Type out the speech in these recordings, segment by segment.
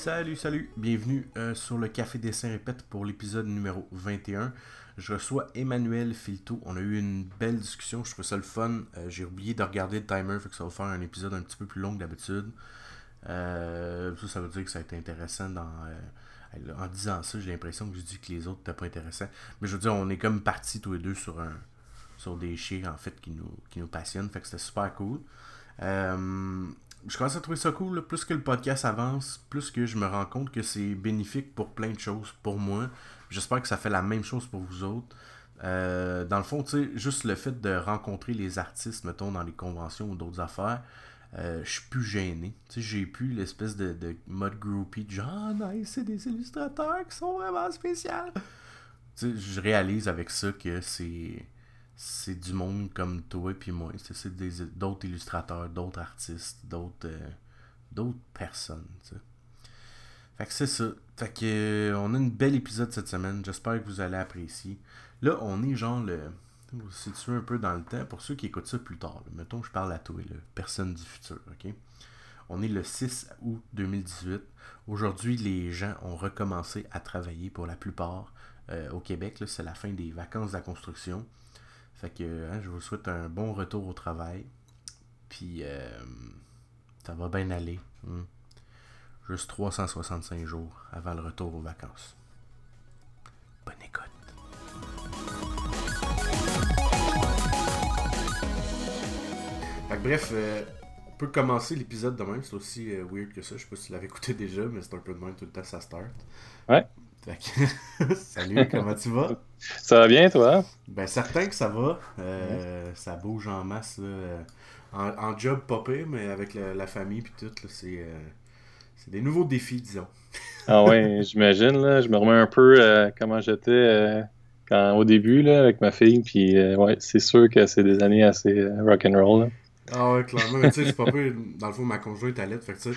Salut, salut, bienvenue euh, sur le Café Dessin Répète pour l'épisode numéro 21. Je reçois Emmanuel Filto. On a eu une belle discussion, je trouve ça le fun. Euh, J'ai oublié de regarder le timer, fait ça va faire un épisode un petit peu plus long que d'habitude. Euh, ça, veut dire que ça a été intéressant en disant ça, j'ai l'impression que je dis que les autres n'étaient pas intéressants. Mais je veux dire, on est comme partis tous les deux sur un sur des chiens en fait qui nous, qui nous passionnent. Fait que c'était super cool. Je commence à trouver ça cool. Plus que le podcast avance, plus que je me rends compte que c'est bénéfique pour plein de choses pour moi. J'espère que ça fait la même chose pour vous autres. Euh, dans le fond, tu sais, juste le fait de rencontrer les artistes, mettons, dans les conventions ou d'autres affaires, euh, je suis plus gêné. Tu sais, j'ai plus l'espèce de, de mode groupie de genre, ah, nice, c'est des illustrateurs qui sont vraiment spéciaux. Tu sais, je réalise avec ça que c'est c'est du monde comme toi et puis moi. C'est- d'autres illustrateurs, d'autres artistes, d'autres euh, d'autres personnes. Fait que c'est ça. Fait que euh, on a une belle épisode cette semaine. J'espère que vous allez apprécier. Là, on est genre le. Vous situez un peu dans le temps. Pour ceux qui écoutent ça plus tard, là, mettons je parle à toi, là, personne du futur, ok? On est le 6 août 2018. Aujourd'hui, les gens ont recommencé à travailler pour la plupart euh, au Québec. C'est la fin des vacances de la construction. Fait que hein, je vous souhaite un bon retour au travail. Puis euh, ça va bien aller. hein. Juste 365 jours avant le retour aux vacances. Bonne écoute. Fait que bref, euh, on peut commencer l'épisode de même. C'est aussi euh, weird que ça. Je sais pas si tu l'avais écouté déjà, mais c'est un peu de même tout le temps ça start. Ouais. Salut, comment tu vas? Ça va bien, toi? Ben certain que ça va. Euh, Ça bouge en masse. là. En, en job pire, mais avec la, la famille puis tout, là, c'est euh, c'est des nouveaux défis, disons. Ah ouais, j'imagine, là. Je me remets un peu euh, comment j'étais euh, au début, là, avec ma fille. Puis, euh, ouais, c'est sûr que c'est des années assez rock'n'roll. Ah ouais, clairement. Mais tu sais, c'est pas pire. Dans le fond, ma conjointe est lettre, fait que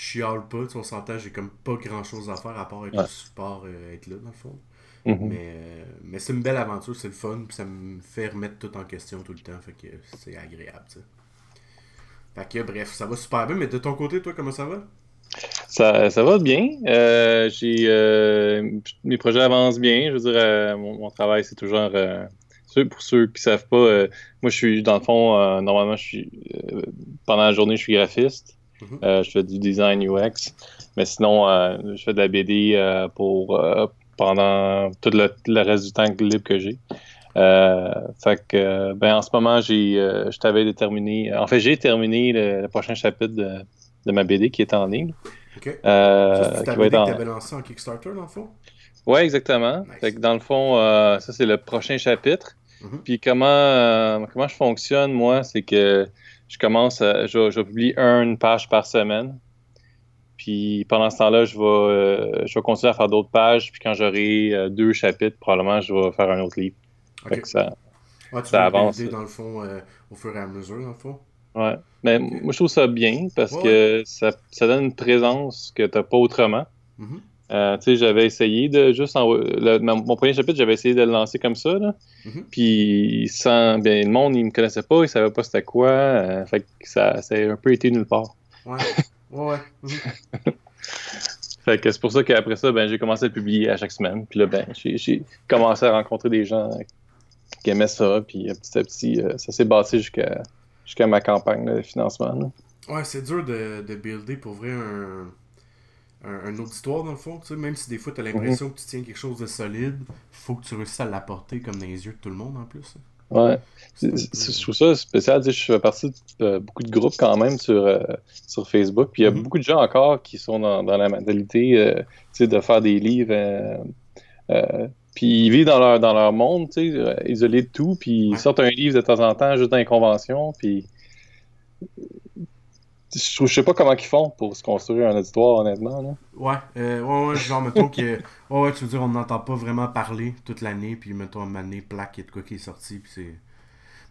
chiale pas. Tu on s'entend, j'ai comme pas grand chose à faire à part être Ouais. au support, euh, être là, dans le fond. Mhm. Mais, euh, mais c'est une belle aventure, c'est le fun, puis ça me fait remettre tout en question tout le temps, fait que c'est agréable. Fait que bref, ça va super bien, mais de ton côté, toi, comment ça va? Ça, ça va bien. Euh, j'ai euh, mes projets avancent bien. Je veux dire, mon, mon travail, c'est toujours. pour ceux qui savent pas, euh, moi, je suis, dans le fond, euh, normalement, je suis. euh, pendant la journée, je suis graphiste. Euh, je fais du design UX. Mais sinon, euh, je fais de la BD euh, pour pendant tout le, le reste du temps libre que j'ai. Euh, fait que, ben, en ce moment, j'ai, euh, je t'avais déterminé. En fait, j'ai terminé le, le prochain chapitre de, de ma BD qui est en ligne. Ok. Euh, Ça, qui BD que lancé en Kickstarter, dans le fond? Ouais, exactement. Nice. Fait que dans le fond, ça c'est le prochain chapitre. Mhm. Puis comment comment je fonctionne moi, c'est que je commence, à- je, publier une page par semaine. Puis pendant ce temps-là, je vais euh, je vais continuer à faire d'autres pages. Puis quand j'aurai euh, deux chapitres, probablement je vais faire un autre livre. Fait Ok. que ça, Ouais, tu ça vas avance. dans le fond, euh, au fur et à mesure, dans le fond. ouais. Mais moi je trouve ça bien parce Ouais. que ça, ça donne une présence que t'as pas autrement. Mhm. Euh, tu sais, j'avais essayé de juste en, le- mon, premier chapitre, j'avais essayé de le lancer comme ça, là. Mhm. Puis sans bien le monde, il me connaissait pas, il savait pas c'était quoi. euh, fait que ça, ça a un peu été nulle part. Ouais. Ouais, ouais. Mhm. Fait que c'est pour ça qu'après ça, ben j'ai commencé à publier à chaque semaine. Puis là, ben j'ai commencé à rencontrer des gens qui aimaient ça. Puis euh, petit à petit, euh, ça s'est bâti jusqu'à jusqu'à ma campagne là, de financement. là. Ouais, c'est dur de, de builder pour vrai un, un, un auditoire dans le fond. Tu sais, même si des fois t'as l'impression que tu tiens quelque chose de solide, faut que tu réussisses à l'apporter comme dans les yeux de tout le monde en plus. Ouais. C'est- c'est- peu- Je trouve ça spécial. tu Je fais partie de euh, beaucoup de groupes quand même sur, euh, sur Facebook. Puis il y a Mhm. beaucoup de gens encore qui sont dans, dans la mentalité euh, tu de faire des livres. euh, euh, puis ils vivent dans leur, dans leur monde, tu euh, isolés de tout. Puis ils Ouais. sortent un livre de temps en temps juste dans les conventions. Puis je, sais pas comment ils font pour se construire un auditoire, honnêtement. Là. Ouais, euh, ouais, ouais, genre, mettons que. Ouais, ouais, tu veux dire, on n'entend pas vraiment parler toute l'année, puis mettons, à un moment donné, plaque, il y a de quoi qui est sorti, puis c'est.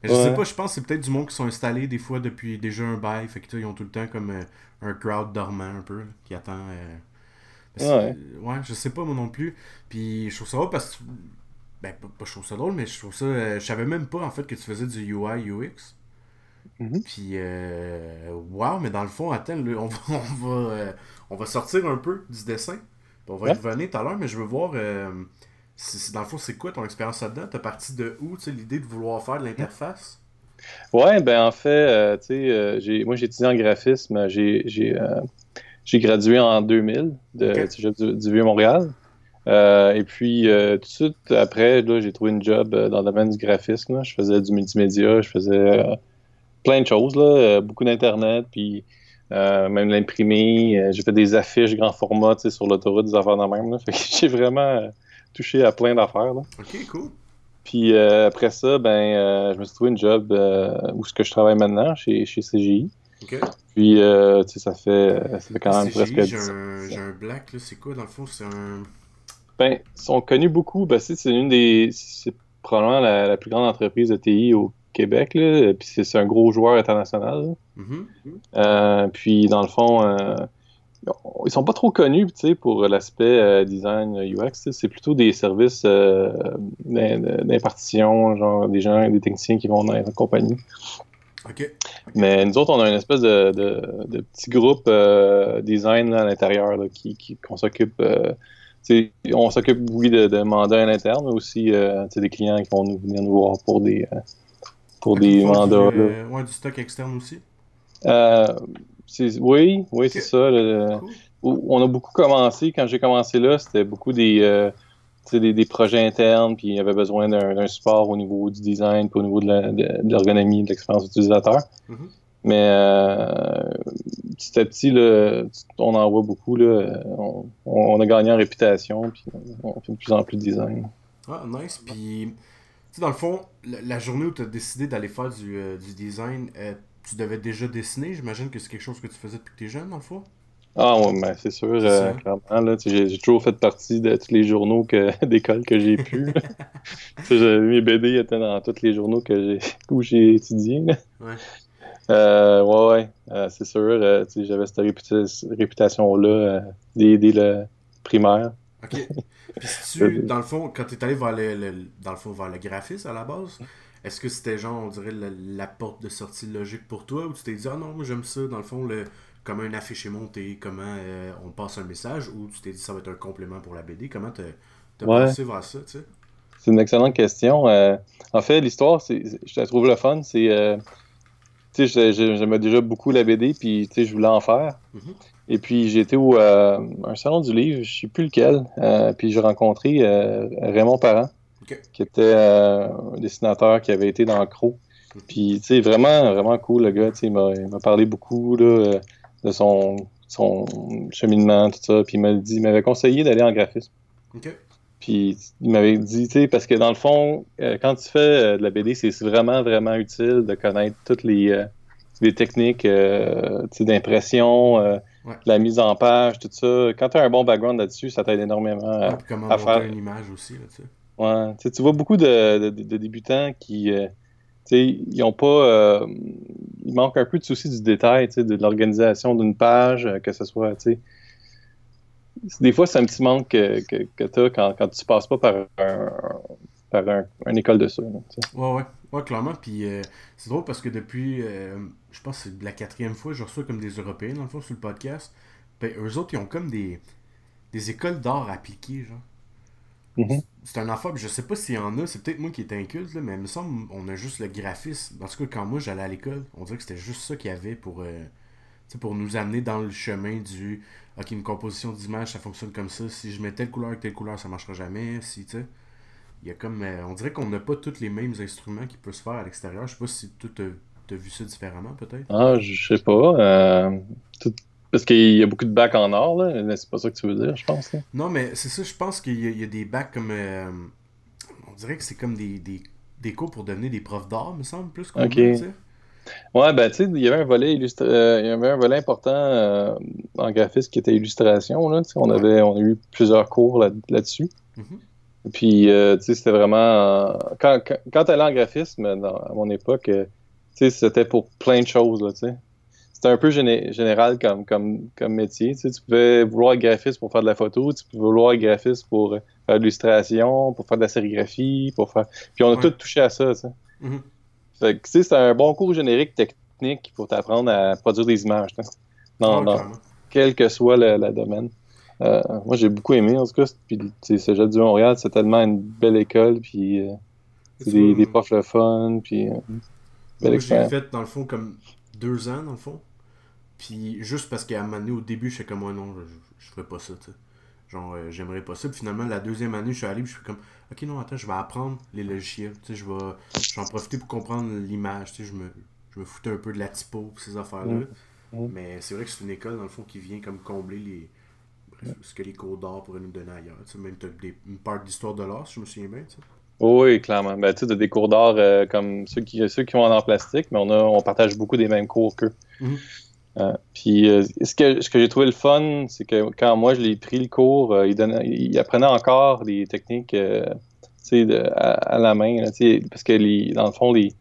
Mais je sais pas, je pense que c'est peut-être du monde qui sont installés des fois depuis déjà un bail, fait que ils ont tout le temps comme euh, un crowd dormant un peu, là, qui attend. euh, Ouais. ouais, je sais pas moi non plus. Puis je trouve ça drôle parce que. Ben, pas, pas je trouve ça drôle, mais je trouve ça. euh, je savais même pas en fait que tu faisais du UI, UX. Mhm. Puis, euh, wow, mais dans le fond, attends, on va, on, va, euh, on va sortir un peu du dessin. On va y Ouais. revenir tout à l'heure, mais je veux voir, euh, si- dans le fond, c'est quoi ton expérience là-dedans? T'as parti de où, tu sais, l'idée de vouloir faire de l'interface? Ouais, ben en fait, euh, tu sais, j'ai- moi j'ai étudié en graphisme, j'ai gradué en 2000 de, du Vieux-Montréal. Euh, et puis euh, tout de suite après, là, j'ai trouvé une job euh, dans le domaine du graphisme. là. Je faisais du multimédia, je faisais plein de choses, là, euh, beaucoup d'internet, puis euh, même l'imprimer. Euh, j'ai fait des affiches grand format, sur l'autoroute, des affaires de même. Là. Fait que j'ai vraiment euh, touché à plein d'affaires. là. Ok, cool. Puis après ça, ben, je me suis trouvé une job où ce que je travaille maintenant, chez, chez CGI. Ok. Puis, euh, tu sais, ça fait, ça fait quand même CGI, presque j'ai 10 un, j'ai un black, là, c'est quoi, dans le fond? C'est un... Ben, ils sont connus beaucoup. Ben, c'est c'est une des. C'est probablement la, la plus grande entreprise de TI au Québec. Là. Puis c'est un gros joueur international. Mhm. Euh, puis dans le fond, euh, ils sont pas trop connus pour l'aspect euh, design UX. C'est plutôt des services euh, d'im- d'impartition, genre des gens, des techniciens qui vont dans les compagnies. Ok. Mais nous autres, on a une espèce de, de, de petit groupe euh, design là, à l'intérieur qui, qui- qu'on s'occupe. euh, on s'occupe, oui, de, de mandats à l'interne, mais aussi euh, des clients qui vont nous, venir nous voir pour des, pour des mandats. Là. euh, ouais, du stock externe aussi. Euh, oui, oui, c'est ça. le- Cool. on a beaucoup commencé, quand j'ai commencé là, c'était beaucoup des, euh, des, des projets internes, puis il y avait besoin d'un support au niveau du design, puis au niveau de la- de- de l'ergonomie, de l'expérience utilisateur. Mhm. Mais euh, petit à petit, là, on en voit beaucoup. Là, on, on a gagné en réputation, puis on fait de plus en plus de design. Ah, nice. Puis, sais, dans le fond, la, la journée où tu as décidé d'aller faire du, euh, du design, euh, tu devais déjà dessiner. J'imagine que c'est quelque chose que tu faisais depuis que tu es jeune, dans le fond. Ah ouais, ben, c'est sûr, euh, clairement. Là, j'ai, toujours fait partie de tous les journaux que, d'école que j'ai pu. Mes BD étaient dans tous les journaux que j'ai, où j'ai étudié. là. Ouais. Euh, ouais, ouais, euh, c'est sûr. j'avais cette réputa- réputation-là dès, dès le primaire. Ok. Puis, si tu, dans le fond, quand tu es allé vers le, le- dans le fond, vers le graphisme à la base, est-ce que c'était genre, on dirait, la, la porte de sortie logique pour toi ou tu t'es dit, ah non, moi j'aime ça, dans le fond, le, comment un affiche est monté, comment euh, on passe un message ou tu t'es dit, ça va être un complément pour la BD Comment t'as t'as Ouais. pensé vers ça, tu sais? C'est une excellente question. Euh, en fait, l'histoire, c'est, je la trouve le fun. C'est, euh, tu sais, j'ai- j'ai- j'aimais déjà beaucoup la BD, puis tu sais, je voulais en faire. Mhm. Et puis été au euh, un salon du livre, je sais plus lequel, euh, puis j'ai rencontré euh, Raymond Parent, qui était un dessinateur qui avait été dans Crow. Puis tu sais, vraiment, vraiment cool le gars. Tu sais, il m'a, parlé beaucoup là, de son, son cheminement, tout ça. Puis il m'a dit, il m'avait conseillé d'aller en graphisme. Puis il m'avait dit, tu sais, parce que dans le fond, quand tu fais de la BD, c'est vraiment, vraiment utile de connaître toutes les, les techniques d'impression, Ouais. la mise en page, tout ça. Quand tu as un bon background là-dessus, ça t'aide énormément. à- Ouais, puis comment à monter faire- une image aussi, là, tu sais. Ouais, tu sais, tu vois beaucoup de, de- de débutants qui, euh, tu ils ont pas, euh, il manque un peu de souci du détail, tu sais, de l'organisation d'une page, euh, que ce soit, tu sais, des fois c'est un petit manque que, que, que t'as quand, quand tu passes pas par un, par un, une école de ça. tu sais. Ouais, clairement. Puis euh, c'est drôle parce que depuis, euh, je pense que c'est la quatrième fois, je reçois comme des Européens, dans le fond, sur le podcast. Ben, eux autres, ils ont comme des, des écoles d'art appliquées, genre. Mhm. C'est un affaire, je sais pas s'il y en a, c'est peut-être moi qui est inculte, là, mais il me semble on a juste le graphisme. En tout cas, quand moi j'allais à l'école, on dirait que c'était juste ça qu'il y avait pour, euh, pour nous amener dans le chemin du Ok, une composition d'image, ça fonctionne comme ça. Si je mets telle couleur avec telle couleur, ça marchera jamais. Si, tu sais. Il y a comme. euh, on dirait qu'on n'a pas tous les mêmes instruments qui peuvent se faire à l'extérieur. Je sais pas si t'as as vu ça différemment, peut-être. Ah, je sais pas. euh, tout- parce qu'il y a beaucoup de bacs en or, là, mais c'est pas ça que tu veux dire, je pense. là. Non, mais c'est ça, je pense qu'il y, a- il y a des bacs comme. euh, on dirait que c'est comme des, des, des cours pour devenir des profs d'art, me semble, plus qu'on Ok. veut, tu sais. Ouais, ben tu sais, il y avait un volet euh, il y avait un volet important en graphisme qui était illustration. Là, tu on, Ouais. avait, on a eu plusieurs cours là- là-dessus. Mhm. Puis, euh, tu sais, c'était vraiment. quand quand, quand t'allais en graphisme, dans- à mon époque, euh, tu sais, c'était pour plein de choses, là, tu sais. C'était un peu géné- général comme, comme, comme métier. Tu sais, tu pouvais vouloir être graphiste pour faire de la photo, tu pouvais vouloir être graphiste pour euh, faire de l'illustration, pour faire de la sérigraphie, pour faire. Puis on a Ouais. tous touché à ça, tu sais. Mhm. Fait que, tu sais, c'était un bon cours générique technique pour t'apprendre à produire des images. là. Dans, Ah, dans- clairement. quel que soit le, le domaine. Euh, moi, j'ai beaucoup aimé, en tout cas. Puis, Cégep du Montréal, c'est tellement une belle école, puis euh, des, vois, des profs le fun, puis euh, belle Moi, j'ai fait, dans le fond, comme deux ans, dans le fond. Puis juste parce qu'à un moment donné, au début, j'étais comme, ouais, non, je, je ferais pas ça, tu sais. Genre, euh, j'aimerais pas ça. Puis finalement, la deuxième année, je suis allé, puis je suis comme, ok, non, attends, je vais apprendre les logiciels. Tu sais, je vais, je vais en profiter pour comprendre l'image. Tu sais, je me, je me foutais un peu de la typo, ces affaires-là. Mm. Mm. Mais c'est vrai que c'est une école, dans le fond, qui vient comme combler les. Ce que les cours d'art pourraient nous donner ailleurs. Tu sais, même des, une part d'histoire de l'art, si je me souviens bien, tu sais. Oui, clairement. Ben, tu sais, t'as des cours d'art euh, comme ceux qui, ceux qui vont en plastique, mais on, a, on partage beaucoup des mêmes cours qu'eux. Mhm. Euh, puis euh, ce que, ce que j'ai trouvé le fun, c'est que quand moi je l'ai pris le cours, euh, il, donnait, il apprenait encore des techniques de- à, à la main. là, parce que les, dans le fond, les,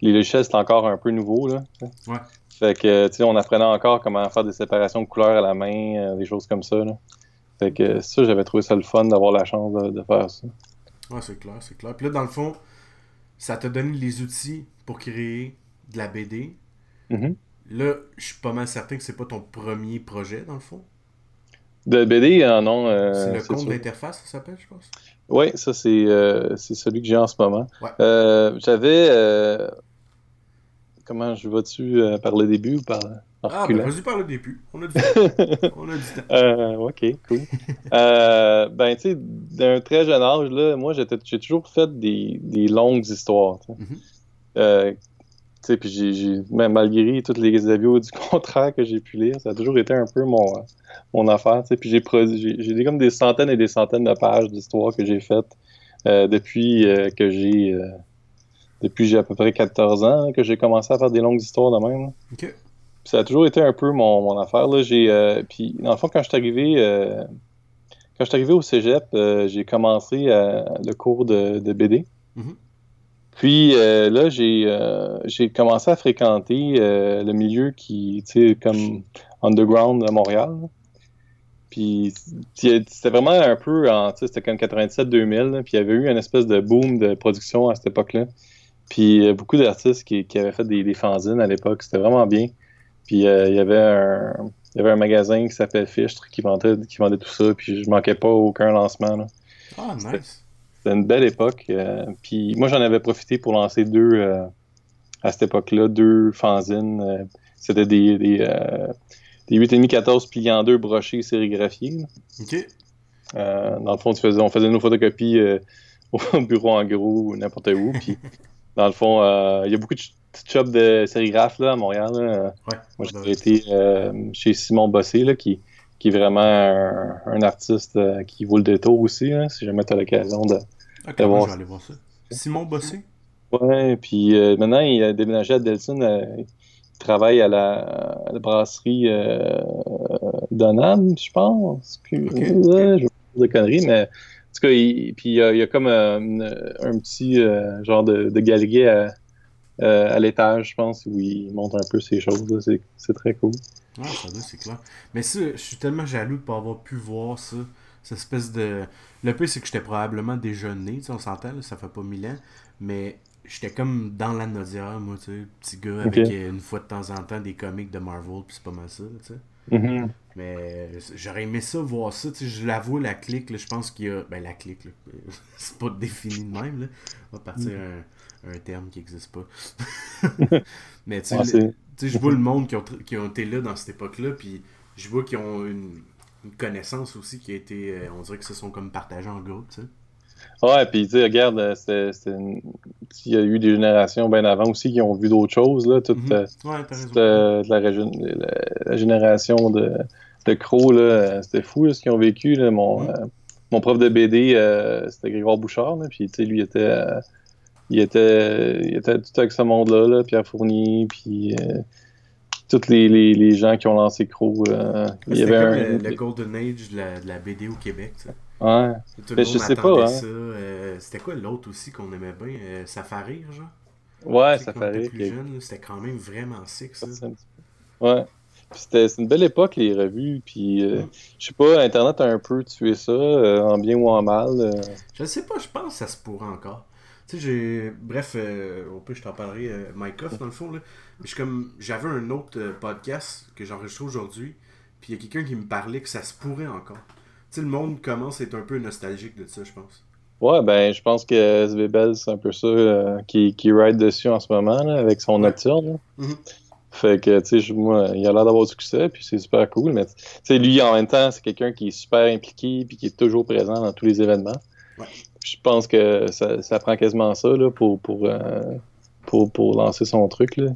les logiciels, c'est encore un peu nouveau. Là. Ouais. Fait que tu sais, on apprenait encore comment faire des séparations de couleurs à la main, euh, des choses comme ça. Là. Fait que ça, j'avais trouvé ça le fun d'avoir la chance de, de faire ça. Ouais, c'est clair, c'est clair. Puis là, dans le fond, ça t'a donné les outils pour créer de la BD. Mhm. Là, je suis pas mal certain que c'est pas ton premier projet, dans le fond. De BD, euh, non. euh, c'est le compte d'interface, ça s'appelle, je pense. Oui, ça, c'est euh, celui que j'ai en ce moment. Ouais. J'avais. Comment je vais-tu euh, par le début ou par Ah, ben vas-y par le début. On a du temps. On a du temps. Euh, ok, cool. Euh, ben, tu sais, d'un très jeune âge, là, moi, j'ai toujours fait des, des longues histoires. tu sais. Mhm. Puis j'ai, même malgré toutes les avios du contraire que j'ai pu lire, ça a toujours été un peu mon, mon affaire. tu sais. Puis j'ai j'ai, comme des centaines et des centaines de pages d'histoires que j'ai faites depuis que j'ai, depuis j'ai à peu près 14 ans que j'ai commencé à faire des longues histoires de même. ça a toujours été un peu mon, mon affaire. Là. J'ai, euh, puis, dans le fond, quand je suis arrivé, euh, quand je suis arrivé au cégep, euh, j'ai commencé le cours de, de BD. Mhm. Puis là, j'ai, commencé à fréquenter le milieu qui, tu sais, comme underground à Montréal. Puis c'était vraiment un peu, en, c'était comme 97-2000, là, puis il y avait eu une espèce de boom de production à cette époque-là. Puis beaucoup d'artistes qui, qui avaient fait des, des fanzines à l'époque, c'était vraiment bien. Puis euh, il y avait un, il y avait un magasin qui s'appelait Fichtre qui vendait, qui vendait tout ça, puis je manquais pas aucun lancement. là. Ah, nice. C'était une belle époque. euh, puis moi, j'en avais profité pour lancer deux, euh, à cette époque-là, deux fanzines. euh, C'était des, des, des 8,5-14 pliés en deux brochés sérigraphiés. Ok. Dans le fond, tu faisais- on faisait nos photocopies au bureau en gros n'importe où. Puis, dans le fond, euh, il y a beaucoup de ch- de shops de sérigraphes là, à Montréal. là. Ouais. Moi, j'ai été euh, chez Simon Bossé, là, qui, qui est vraiment un, un artiste euh, qui vaut le détour aussi, là, si jamais tu as l'occasion de, Ok, D'avoir- moi, je vais aller voir ça. Simon Bossé? Ouais, puis euh, maintenant, il a déménagé à Delson. euh, il travaille à la, à la brasserie euh, Donham, je pense. Puis, Ok. ouais, je vais pas dire de conneries, mais tout cas, il, puis il y a, il y a comme euh, un petit euh, genre de, de galerie à, euh, à l'étage, je pense, où il montre un peu ces choses. C'est très cool. Ah, ça c'est clair. Mais ça, je suis tellement jaloux de pas avoir pu voir ça. Cette espèce de. Le pire, c'est que j'étais probablement déjà né, tu sais, on s'entend, ça fait pas mille ans. Mais j'étais comme dans la Nodière, moi, tu sais. Petit gars avec euh, une fois de temps en temps des comics de Marvel, puis c'est pas mal ça, tu sais. Mhm. Mais euh, j'aurais aimé ça, voir ça. Tu sais, je l'avoue, la clique, là, je pense qu'il y a. Ben, la clique, là. c'est pas défini de même, là. On va partir un, un terme qui existe pas. Mais tu sais, Ah, le- tu sais, je vois le monde qui ont, qui ont été là dans cette époque-là, puis je vois qu'ils ont une, une connaissance aussi qui a été. euh, on dirait que se sont comme partagés en groupe, tu sais. Ouais, puis tu regarde, euh, une- il y a eu des générations bien avant aussi qui ont vu d'autres choses, là. Toute, Mhm. euh, Ouais, toute, euh, la, région- la- la génération de, de Crow, là, c'était fou là, ce qu'ils ont vécu. Là. Mon, Mhm. euh, mon prof de BD, euh, c'était Grégoire Bouchard, puis tu sais, lui, il était, il était, il était tout avec ce monde-là, là, Pierre Fournier, puis tous les, les, les gens qui ont lancé Crow. il y avait un... le, le Golden Age de la, de la BD au Québec, sais. Ouais. Tout le Mais monde je sais pas, hein. ça. euh, C'était quoi l'autre aussi qu'on aimait bien? Euh, Safari, genre? Ouais, là, C'était quand même vraiment sick, ça. Ouais. C'était une belle époque, les revues. Puis, euh, Mm. je sais pas, Internet a un peu tué ça, euh, en bien ou en mal. Je sais pas, je pense que ça se pourrait encore. Tu sais, j'ai. Bref, euh, au plus, je t'en parlerai, Mike Off, dans le fond. Là. Je comme. J'avais un autre podcast que j'enregistre aujourd'hui. Puis il y a quelqu'un qui me parlait que ça se pourrait encore. Sais, le monde commence à être un peu nostalgique de ça, je pense. Ouais, ben, je pense que SB Bell, c'est un peu ça euh, qui, qui ride dessus en ce moment, là, avec son nocturne. là. Mhm. Fait que, tu sais, moi, il a l'air d'avoir du succès, puis c'est super cool. Mais, tu sais, lui, en même temps, c'est quelqu'un qui est super impliqué, puis qui est toujours présent dans tous les événements. Ouais. Je pense que ça, ça prend quasiment ça, là, pour, pour, euh, pour, pour lancer son truc, là.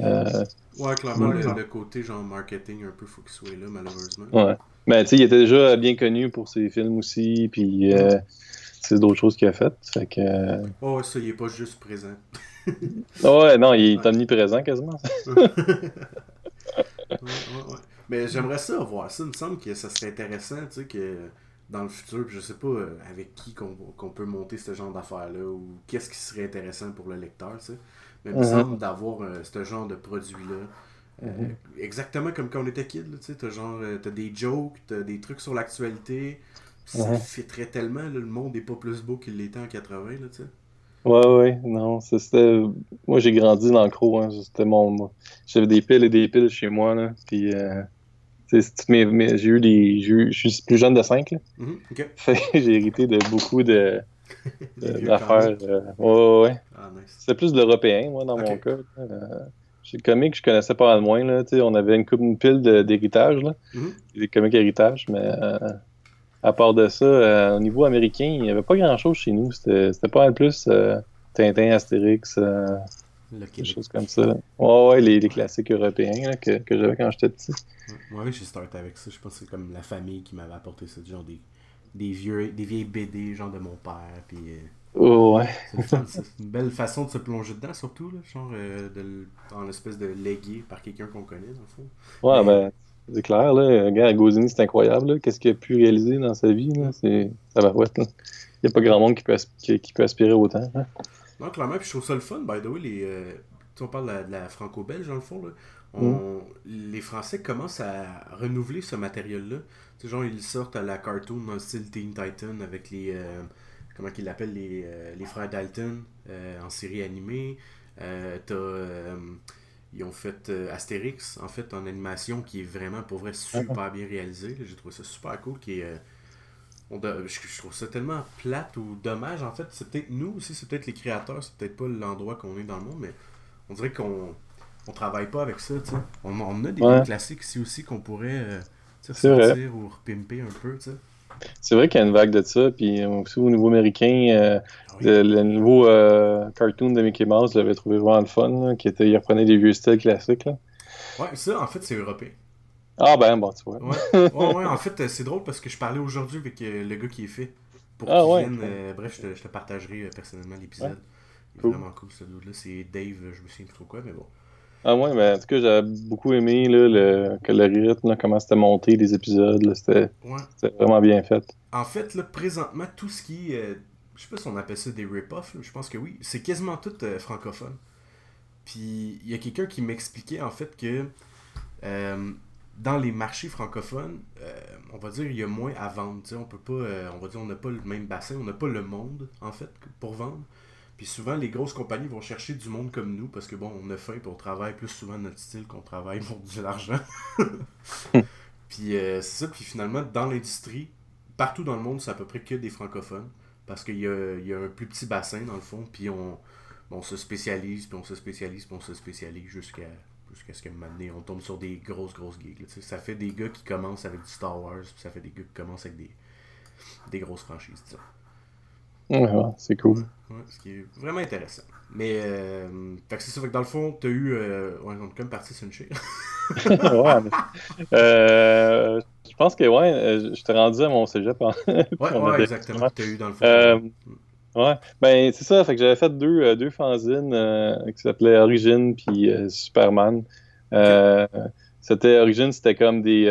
Euh, Ouais, clairement, Ouais. le, le côté genre marketing, un peu, faut qu'il soit là, malheureusement. ouais. Mais, tu sais, il était déjà bien connu pour ses films aussi, puis euh, c'est d'autres choses qu'il a faites. Fait que... euh, Oh, ça, il est pas juste présent. Ouais, non, il est omniprésent quasiment. Ouais, ouais, ouais. Mais j'aimerais ça voir ça. Il me semble que ça serait intéressant, tu sais, que dans le futur, je sais pas euh, avec qui qu'on qu'on peut monter ce genre d'affaires-là ou qu'est-ce qui serait intéressant pour le lecteur, tu sais. Mais il me Mhm. semble d'avoir euh, ce genre de produit-là. Euh. Exactement comme quand on était kid, tu sais. Genre, euh, t'as des jokes, t'as des trucs sur l'actualité. Ça fitterait tellement, là, le monde est pas plus beau qu'il l'était en 80, là, tu sais. Ouais, ouais, non, c'était... Moi, j'ai grandi dans le croc, hein, c'était mon... J'avais des piles et des piles chez moi, là, puis... Euh... toutes mes- mes- J'ai eu des... Je suis plus jeune de 5, là. Mhm, ok. Fait que j'ai hérité de beaucoup de... D'affaires. euh, Ouais, ouais, ouais. Ah, nice. C'était plus de l'européen, moi, dans mon cas. Euh, Chez le comique, je connaissais pas mal moins, là, tu sais, on avait une, coupe, une pile d'héritage, là. Mhm. Des comics héritage, mais... euh, À part de ça, euh, au niveau américain, il n'y avait pas grand-chose chez nous. C'était pas mal plus euh, Tintin, Astérix, des choses comme ça. Ouais, ouais, les, les classiques européens là, que, que j'avais quand j'étais petit. Ouais, Moi, j'ai starté avec ça. Je pense que c'est comme la famille qui m'avait apporté ça. Genre des, des, vieux, des vieilles BD, genre de mon père. Puis Oh, ouais. c'est une belle façon de se plonger dedans, surtout. Là, genre euh, de, en espèce de légué par quelqu'un qu'on connaît, dans le fond. Ouais, Mais- ben, c'est clair, là. Regarde, Goscinny, c'est incroyable, là. Qu'est-ce qu'il a pu réaliser dans sa vie, là? C'est... Ça va Il n'y a pas grand monde qui peut, qui, qui peut aspirer autant. hein. Non, clairement, puis je trouve ça le fun, by the way, les, euh, on parle de la, franco-belge, dans le fond, là. On- les Français commencent à renouveler ce matériel-là. Genre, ils sortent à la cartoon dans le style Teen Titan avec les, euh, comment qu'ils l'appellent, les, euh, les frères Dalton euh, en série animée. Euh, t'as, ils ont fait Astérix, en fait, en animation, qui est vraiment, pour vrai, super bien réalisé. J'ai trouvé ça super cool, qui est... on doit- je, je trouve ça tellement plate ou dommage. En fait, c'est peut-être nous aussi, c'est peut-être les créateurs, c'est peut-être pas l'endroit qu'on est dans le monde, mais on dirait qu'on on travaille pas avec ça. On, on a des Ouais. classiques ici aussi qu'on pourrait euh, vrai. ressortir ou repimper un peu. tu sais. C'est vrai qu'il y a une vague de ça. Puis euh, aussi au niveau américain, euh, Ah oui. le, le nouveau euh, cartoon de Mickey Mouse, j'avais trouvé vraiment le fun, là, qui était, il reprenait des vieux styles classiques. Là. Ouais, ça, en fait, c'est européen. Ah ben, bon, tu vois. Ouais, ouais, ouais, en fait, c'est drôle parce que je parlais aujourd'hui avec le gars qui est fait. Pour Ah ouais. vienne. euh, bref, je te, je te partagerai personnellement l'épisode. Il est Cool. vraiment cool ce dude-là. C'est Dave, je me souviens plus trop quoi, mais bon. Ah ouais, mais en tout cas, j'avais beaucoup aimé là, le, que le rythme, là, comment c'était monté, les épisodes. C'était Ouais. vraiment bien fait. En fait, là, présentement, tout ce qui est. euh, je sais pas si on appelle ça des rip-offs, je pense que oui. C'est quasiment tout euh, francophone. Puis, il y a quelqu'un qui m'expliquait, en fait, que euh, dans les marchés francophones, euh, on va dire, il y a moins à vendre. On peut pas. euh, on va dire, on n'a pas le même bassin, on n'a pas le monde, en fait, pour vendre. Puis souvent, les grosses compagnies vont chercher du monde comme nous parce que, bon, on a faim puis on travaille plus souvent notre style qu'on travaille pour de l'argent. puis euh, c'est ça. Puis finalement, dans l'industrie, partout dans le monde, c'est à peu près que des francophones. Parce qu'il y a, il y a un plus petit bassin, dans le fond. Puis on, on se spécialise, puis on se spécialise, puis on se spécialise jusqu'à jusqu'à ce qu'à un moment donné, on tombe sur des grosses, grosses gigs. là, ça fait des gars qui commencent avec du Star Wars, puis ça fait des gars qui commencent avec des, des grosses franchises. disons. Ouais, c'est cool. Ouais, ce qui est vraiment intéressant. Mais, euh, fait que c'est ça, fait que dans le fond, t'as eu. Euh, ouais, on est comme parti sur une ouais, mais- euh, je pense que ouais, euh, je t'ai rendu à mon cégep. en- Ouais, ouais, exactement. T'as eu dans le fond. Euh, Ouais, ben c'est ça, fait que j'avais fait deux, deux fanzines qui s'appelaient Origin puis Superman. Euh, C'était Origin, c'était comme des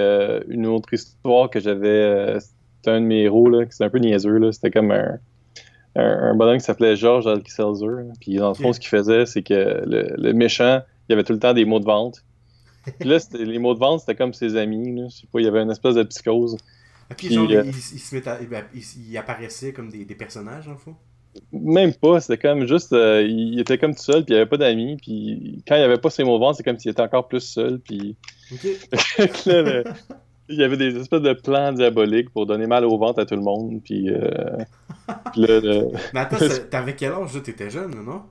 une autre histoire que j'avais. c'était un de mes héros, là, qui c'était un peu niaiseux, là. C'était comme un, un, un bonhomme qui s'appelait George Alkiselzer. Puis dans le fond, ce qu'il faisait, c'est que le, le méchant, il y avait tout le temps des mots de vente. Puis là, les mots de vente, c'était comme ses amis. Là. Je sais pas, il y avait une espèce de psychose. Ok, puis, genre, euh, il, il se met à- il, il- il apparaissait comme des, des personnages, le fond? Même pas, c'était comme juste, euh, il était comme tout seul, puis il avait pas d'amis, puis quand il avait pas ses mots ventre, c'est comme s'il était encore plus seul, puis... là, il y avait des espèces de plans diaboliques pour donner mal au ventre à tout le monde, puis... Euh, puis là, Mais attends, t'avais quel âge, t'étais jeune, non?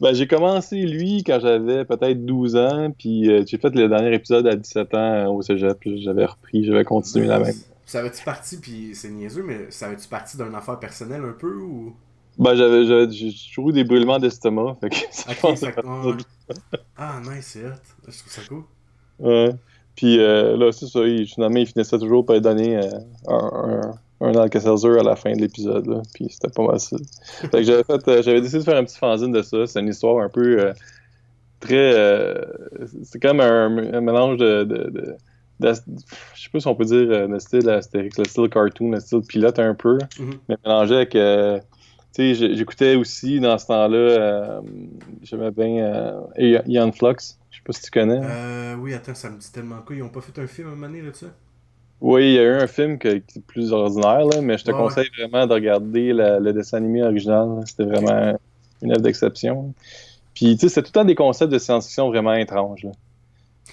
Ben, j'ai commencé, lui, quand j'avais peut-être 12 ans, puis euh, j'ai fait le dernier épisode à 17 ans au cégep, j'avais repris, j'avais continué la même. Ça avait-tu parti, puis c'est niaiseux, mais ça avait-tu parti d'une affaire personnelle un peu, ou... Ben, j'avais, j'avais, j'ai toujours eu des brûlements d'estomac, fait que Ah, nice, c'est hot. Je trouve ça cool. Ouais. Puis euh, là, c'est ça, il, finalement, il finissait toujours par donner euh, un, un, un Alka-Seltzer à la fin de l'épisode, puis c'était pas mal ça. fait que j'avais, fait, euh, j'avais décidé de faire un petit fanzine de ça. C'est une histoire un peu euh, très... C'est comme un, un mélange de... de, de je sais pas si on peut dire le style Astérix, le style cartoon, le style pilote un peu, mm-hmm. mais mélangé avec j'écoutais aussi dans ce temps-là, euh, j'aimais bien euh, Ian Flux. Je sais pas si tu connais. Euh, oui, attends, ça me dit tellement quoi. Ils ont pas fait un film à un moment donné là-dessus? Oui, il y a eu un film qui est plus ordinaire, là, mais je te conseille vraiment de regarder le dessin animé original. C'était vraiment une œuvre d'exception. Puis, tu sais, c'est tout le temps des concepts de science-fiction vraiment étranges. Là.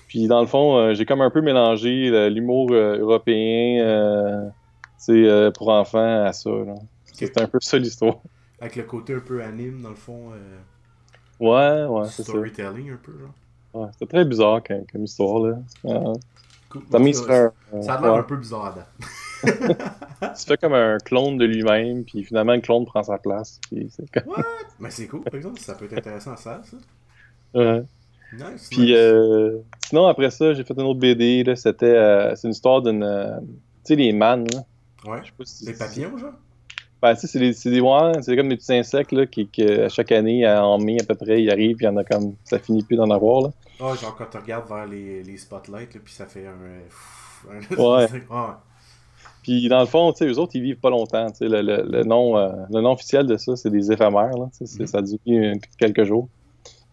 Puis, dans le fond, j'ai comme un peu mélangé l'humour européen pour enfants à ça. Là. C'est un peu ça l'histoire. Avec le côté un peu anime, dans le fond. Euh... Ouais, ouais, c'est ça. Storytelling un peu, genre. Ouais, c'était très bizarre comme, comme histoire, là. Euh, ça, ça a l'air un peu bizarre à date. tu fais comme un clone de lui-même, puis finalement le clone prend sa place. Puis c'est comme... What? Mais c'est cool, par exemple, ça peut être intéressant à ça, ça. Ouais. Nice. Puis euh, sinon, après ça, j'ai fait une autre BD, là. C'était. Euh, c'est une histoire d'une. Tu sais, les mannes, là. Ouais. Si des papillons, genre? Ben, tu sais, c'est des, c'est comme des petits insectes, là, qui, que chaque année, en mai à peu près, ils arrivent, puis il y en a comme, ça finit plus d'en avoir, là. Ah, genre quand tu regardes vers les, les spotlights, là, puis ça fait un... ouais. ah. Puis dans le fond, tu sais, eux autres, ils vivent pas longtemps, tu sais, le, le, le, nom, euh, le nom officiel de ça, c'est des éphémères, là, mm-hmm. ça dure quelques jours.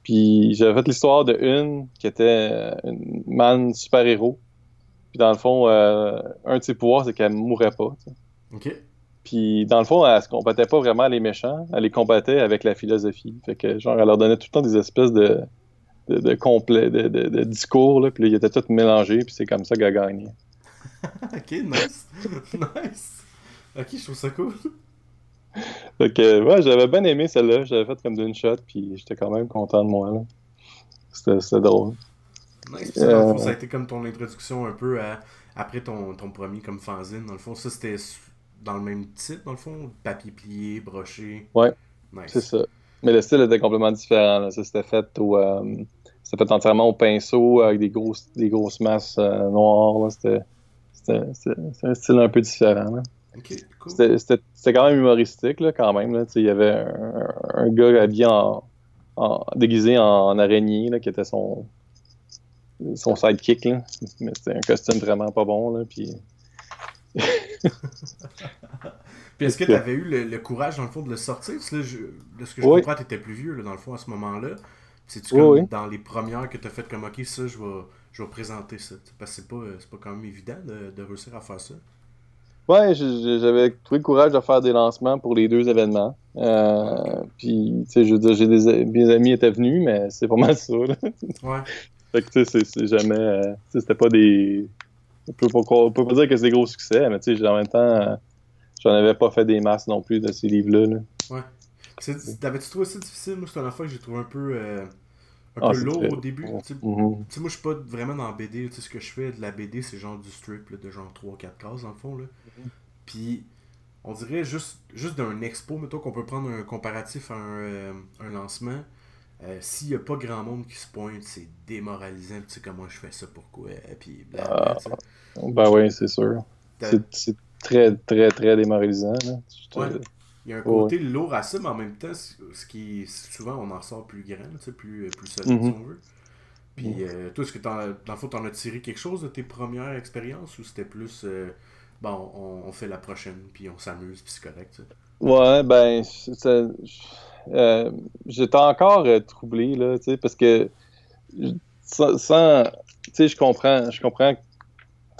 Puis j'avais fait l'histoire de une qui était euh, une man super-héros. Puis dans le fond, euh, un de ses pouvoirs, c'est qu'elle mourrait pas. OK. Puis, dans le fond, elle se combattait pas vraiment les méchants, elle les combattait avec la philosophie. Fait que, genre, elle leur donnait tout le temps des espèces de, de, de, complet, de, de, de discours, là, puis là, ils étaient tous mélangés, puis c'est comme ça qu'elle gagnait. ok, nice. nice. Ok, je trouve ça cool. Fait que, ouais, j'avais bien aimé celle-là. J'avais fait comme d'une shot, puis j'étais quand même content de moi, là. C'était drôle. Nice. Ça, euh... ça a été comme ton introduction un peu à, après ton, ton premier comme fanzine. Dans le fond, ça, c'était dans le même type, dans le fond Papier plié, broché. Ouais. C'est ça. Mais le style était complètement différent. Ça, c'était fait au. Euh, c'était fait entièrement au pinceau avec des grosses, des grosses masses euh, noires. C'était, un style un peu différent. cool. C'était, quand même humoristique, là, quand même. Là. Il y avait un, un, gars habillé en, en déguisé en, araignée, là, qui était son, son sidekick. Là. Mais c'était un costume vraiment pas bon. Là, puis Puis est-ce que tu avais eu le, courage, dans le fond, de le sortir? Là, je, ce que je comprends, tu étais plus vieux, dans le fond, à ce moment-là. C'est-tu comme dans les premières que tu as fait comme, OK, ça, je vais, je vais présenter ça? Parce que c'est pas, pas quand même évident de, de, réussir à faire ça. Ouais, j'avais trouvé le courage de faire des lancements pour les deux événements. Euh, puis, tu sais, je veux dire, j'ai des, mes amis étaient venus, mais c'est pas mal ça. Là. Ouais. fait que, tu sais, c'est jamais. Euh, c'était pas des on peut, pas, peut pas dire que c'est des gros succès, mais tu sais, en même temps, euh, j'en avais pas fait des masses non plus de ces livres-là. Là. Ouais. T'avais-tu trouvé ça difficile? Moi, c'est une affaire que j'ai trouvé un peu, euh, un ah, peu lourd au début. Tu sais, mm-hmm. moi, je suis pas vraiment dans la BD. Ce que je fais de la BD, c'est genre du strip de genre 3-4 cases, dans le fond. Là. Mm-hmm. Puis, on dirait juste, juste d'un expo, mettons qu'on peut prendre un comparatif à un, euh, un lancement. Euh, s'il n'y a pas grand monde qui se pointe, c'est démoralisant. Tu sais comment je fais ça, pourquoi, puis blablabla. Ah, ben oui, c'est sûr. C'est très, très, très démoralisant. Ouais. Il y a un côté lourd à ça, mais en même temps, ce qui souvent on en sort plus grand, tu sais, plus, plus solide, si mm-hmm. on veut. Puis mm-hmm. euh, toi, est-ce que dans le fond, t'en as tiré quelque chose de tes premières expériences ou c'était plus euh, bon, on, fait la prochaine, puis on s'amuse, puis c'est correct, Ouais, ben, euh, j'étais encore euh, troublé, là, parce que sans, tu sais, je comprends, je comprends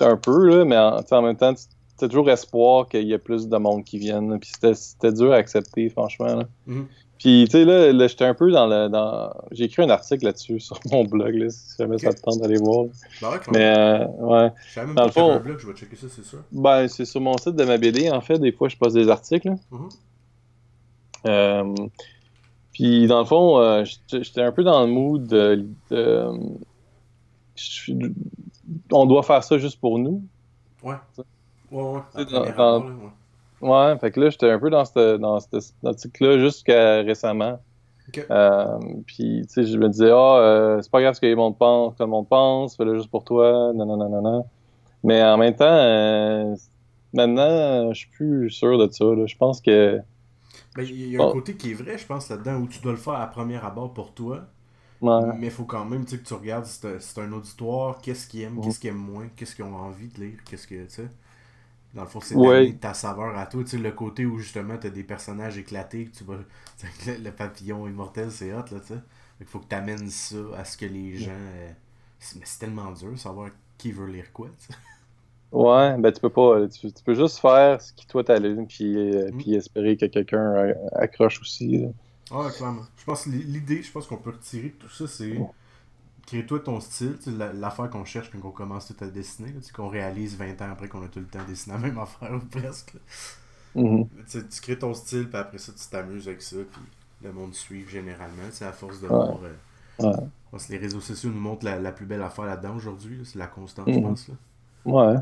un peu, là, mais en, en même temps, t'as toujours espoir qu'il y ait plus de monde qui vienne. Puis c'était dur à accepter, franchement. Là. Mhm. Puis, tu sais, là, là j'étais un peu dans le. Dans... J'ai écrit un article là-dessus sur mon blog, là, si jamais ça te tente d'aller voir. Bah Mais, euh, ouais. Même dans le fond- un blog, je vais checker ça, c'est sûr. Ben, c'est sur mon site de ma BD, en fait. Des fois, je poste des articles. Euh, puis, dans le fond, euh, j'étais un peu dans le mood de. de- je suis- on doit faire ça juste pour nous. Ouais. Ouais, ouais. Dans- dans- là, ouais. Ouais, fait que là, j'étais un peu dans cette, dans cette optique-là jusqu'à récemment. Euh, puis, tu sais, je me disais, ah, euh, c'est pas grave ce que le monde pense, que le monde pense, fais-le juste pour toi, non, non, non, non, non. Mais en même temps, euh, maintenant, je suis plus sûr de ça. là. Je pense que. Ben, il y a un Bon. côté qui est vrai, je pense, là-dedans, où tu dois le faire à premier abord pour toi. ouais, Mais il faut quand même que tu regardes si c'est un auditoire, qu'est-ce qu'ils aiment, qu'est-ce qu'ils aiment moins, qu'est-ce qu'ils ont envie de lire, qu'est-ce que, tu sais. Dans le fond, c'est Ouais. ta saveur à toi. Tu sais, le côté où justement t'as des personnages éclatés, que tu vas. le, le papillon immortel, c'est hot, là, tu sais. Il faut que tu amènes ça à ce que les gens. euh, Mais c'est tellement dur savoir qui veut lire quoi, tu sais. Ouais, ben tu peux pas. Tu, tu peux juste faire ce qui toi t'allume, puis, euh, Mhm. puis espérer que quelqu'un euh, accroche aussi. là. Ah, clairement. Je pense que l'idée, je pense qu'on peut retirer de tout ça, c'est crée-toi ton style, l'affaire qu'on cherche quand on commence tout à dessiner, qu'on réalise 20 ans après qu'on a tout le temps dessiné la même affaire ou presque. Mhm. Tu crées ton style, puis après ça, tu t'amuses avec ça, puis le monde suit généralement. C'est à force de Ouais. voir. euh, Ouais. les réseaux sociaux nous montrent la, la plus belle affaire là-dedans aujourd'hui. là, C'est la constance, je Mhm. pense. Là. Ouais.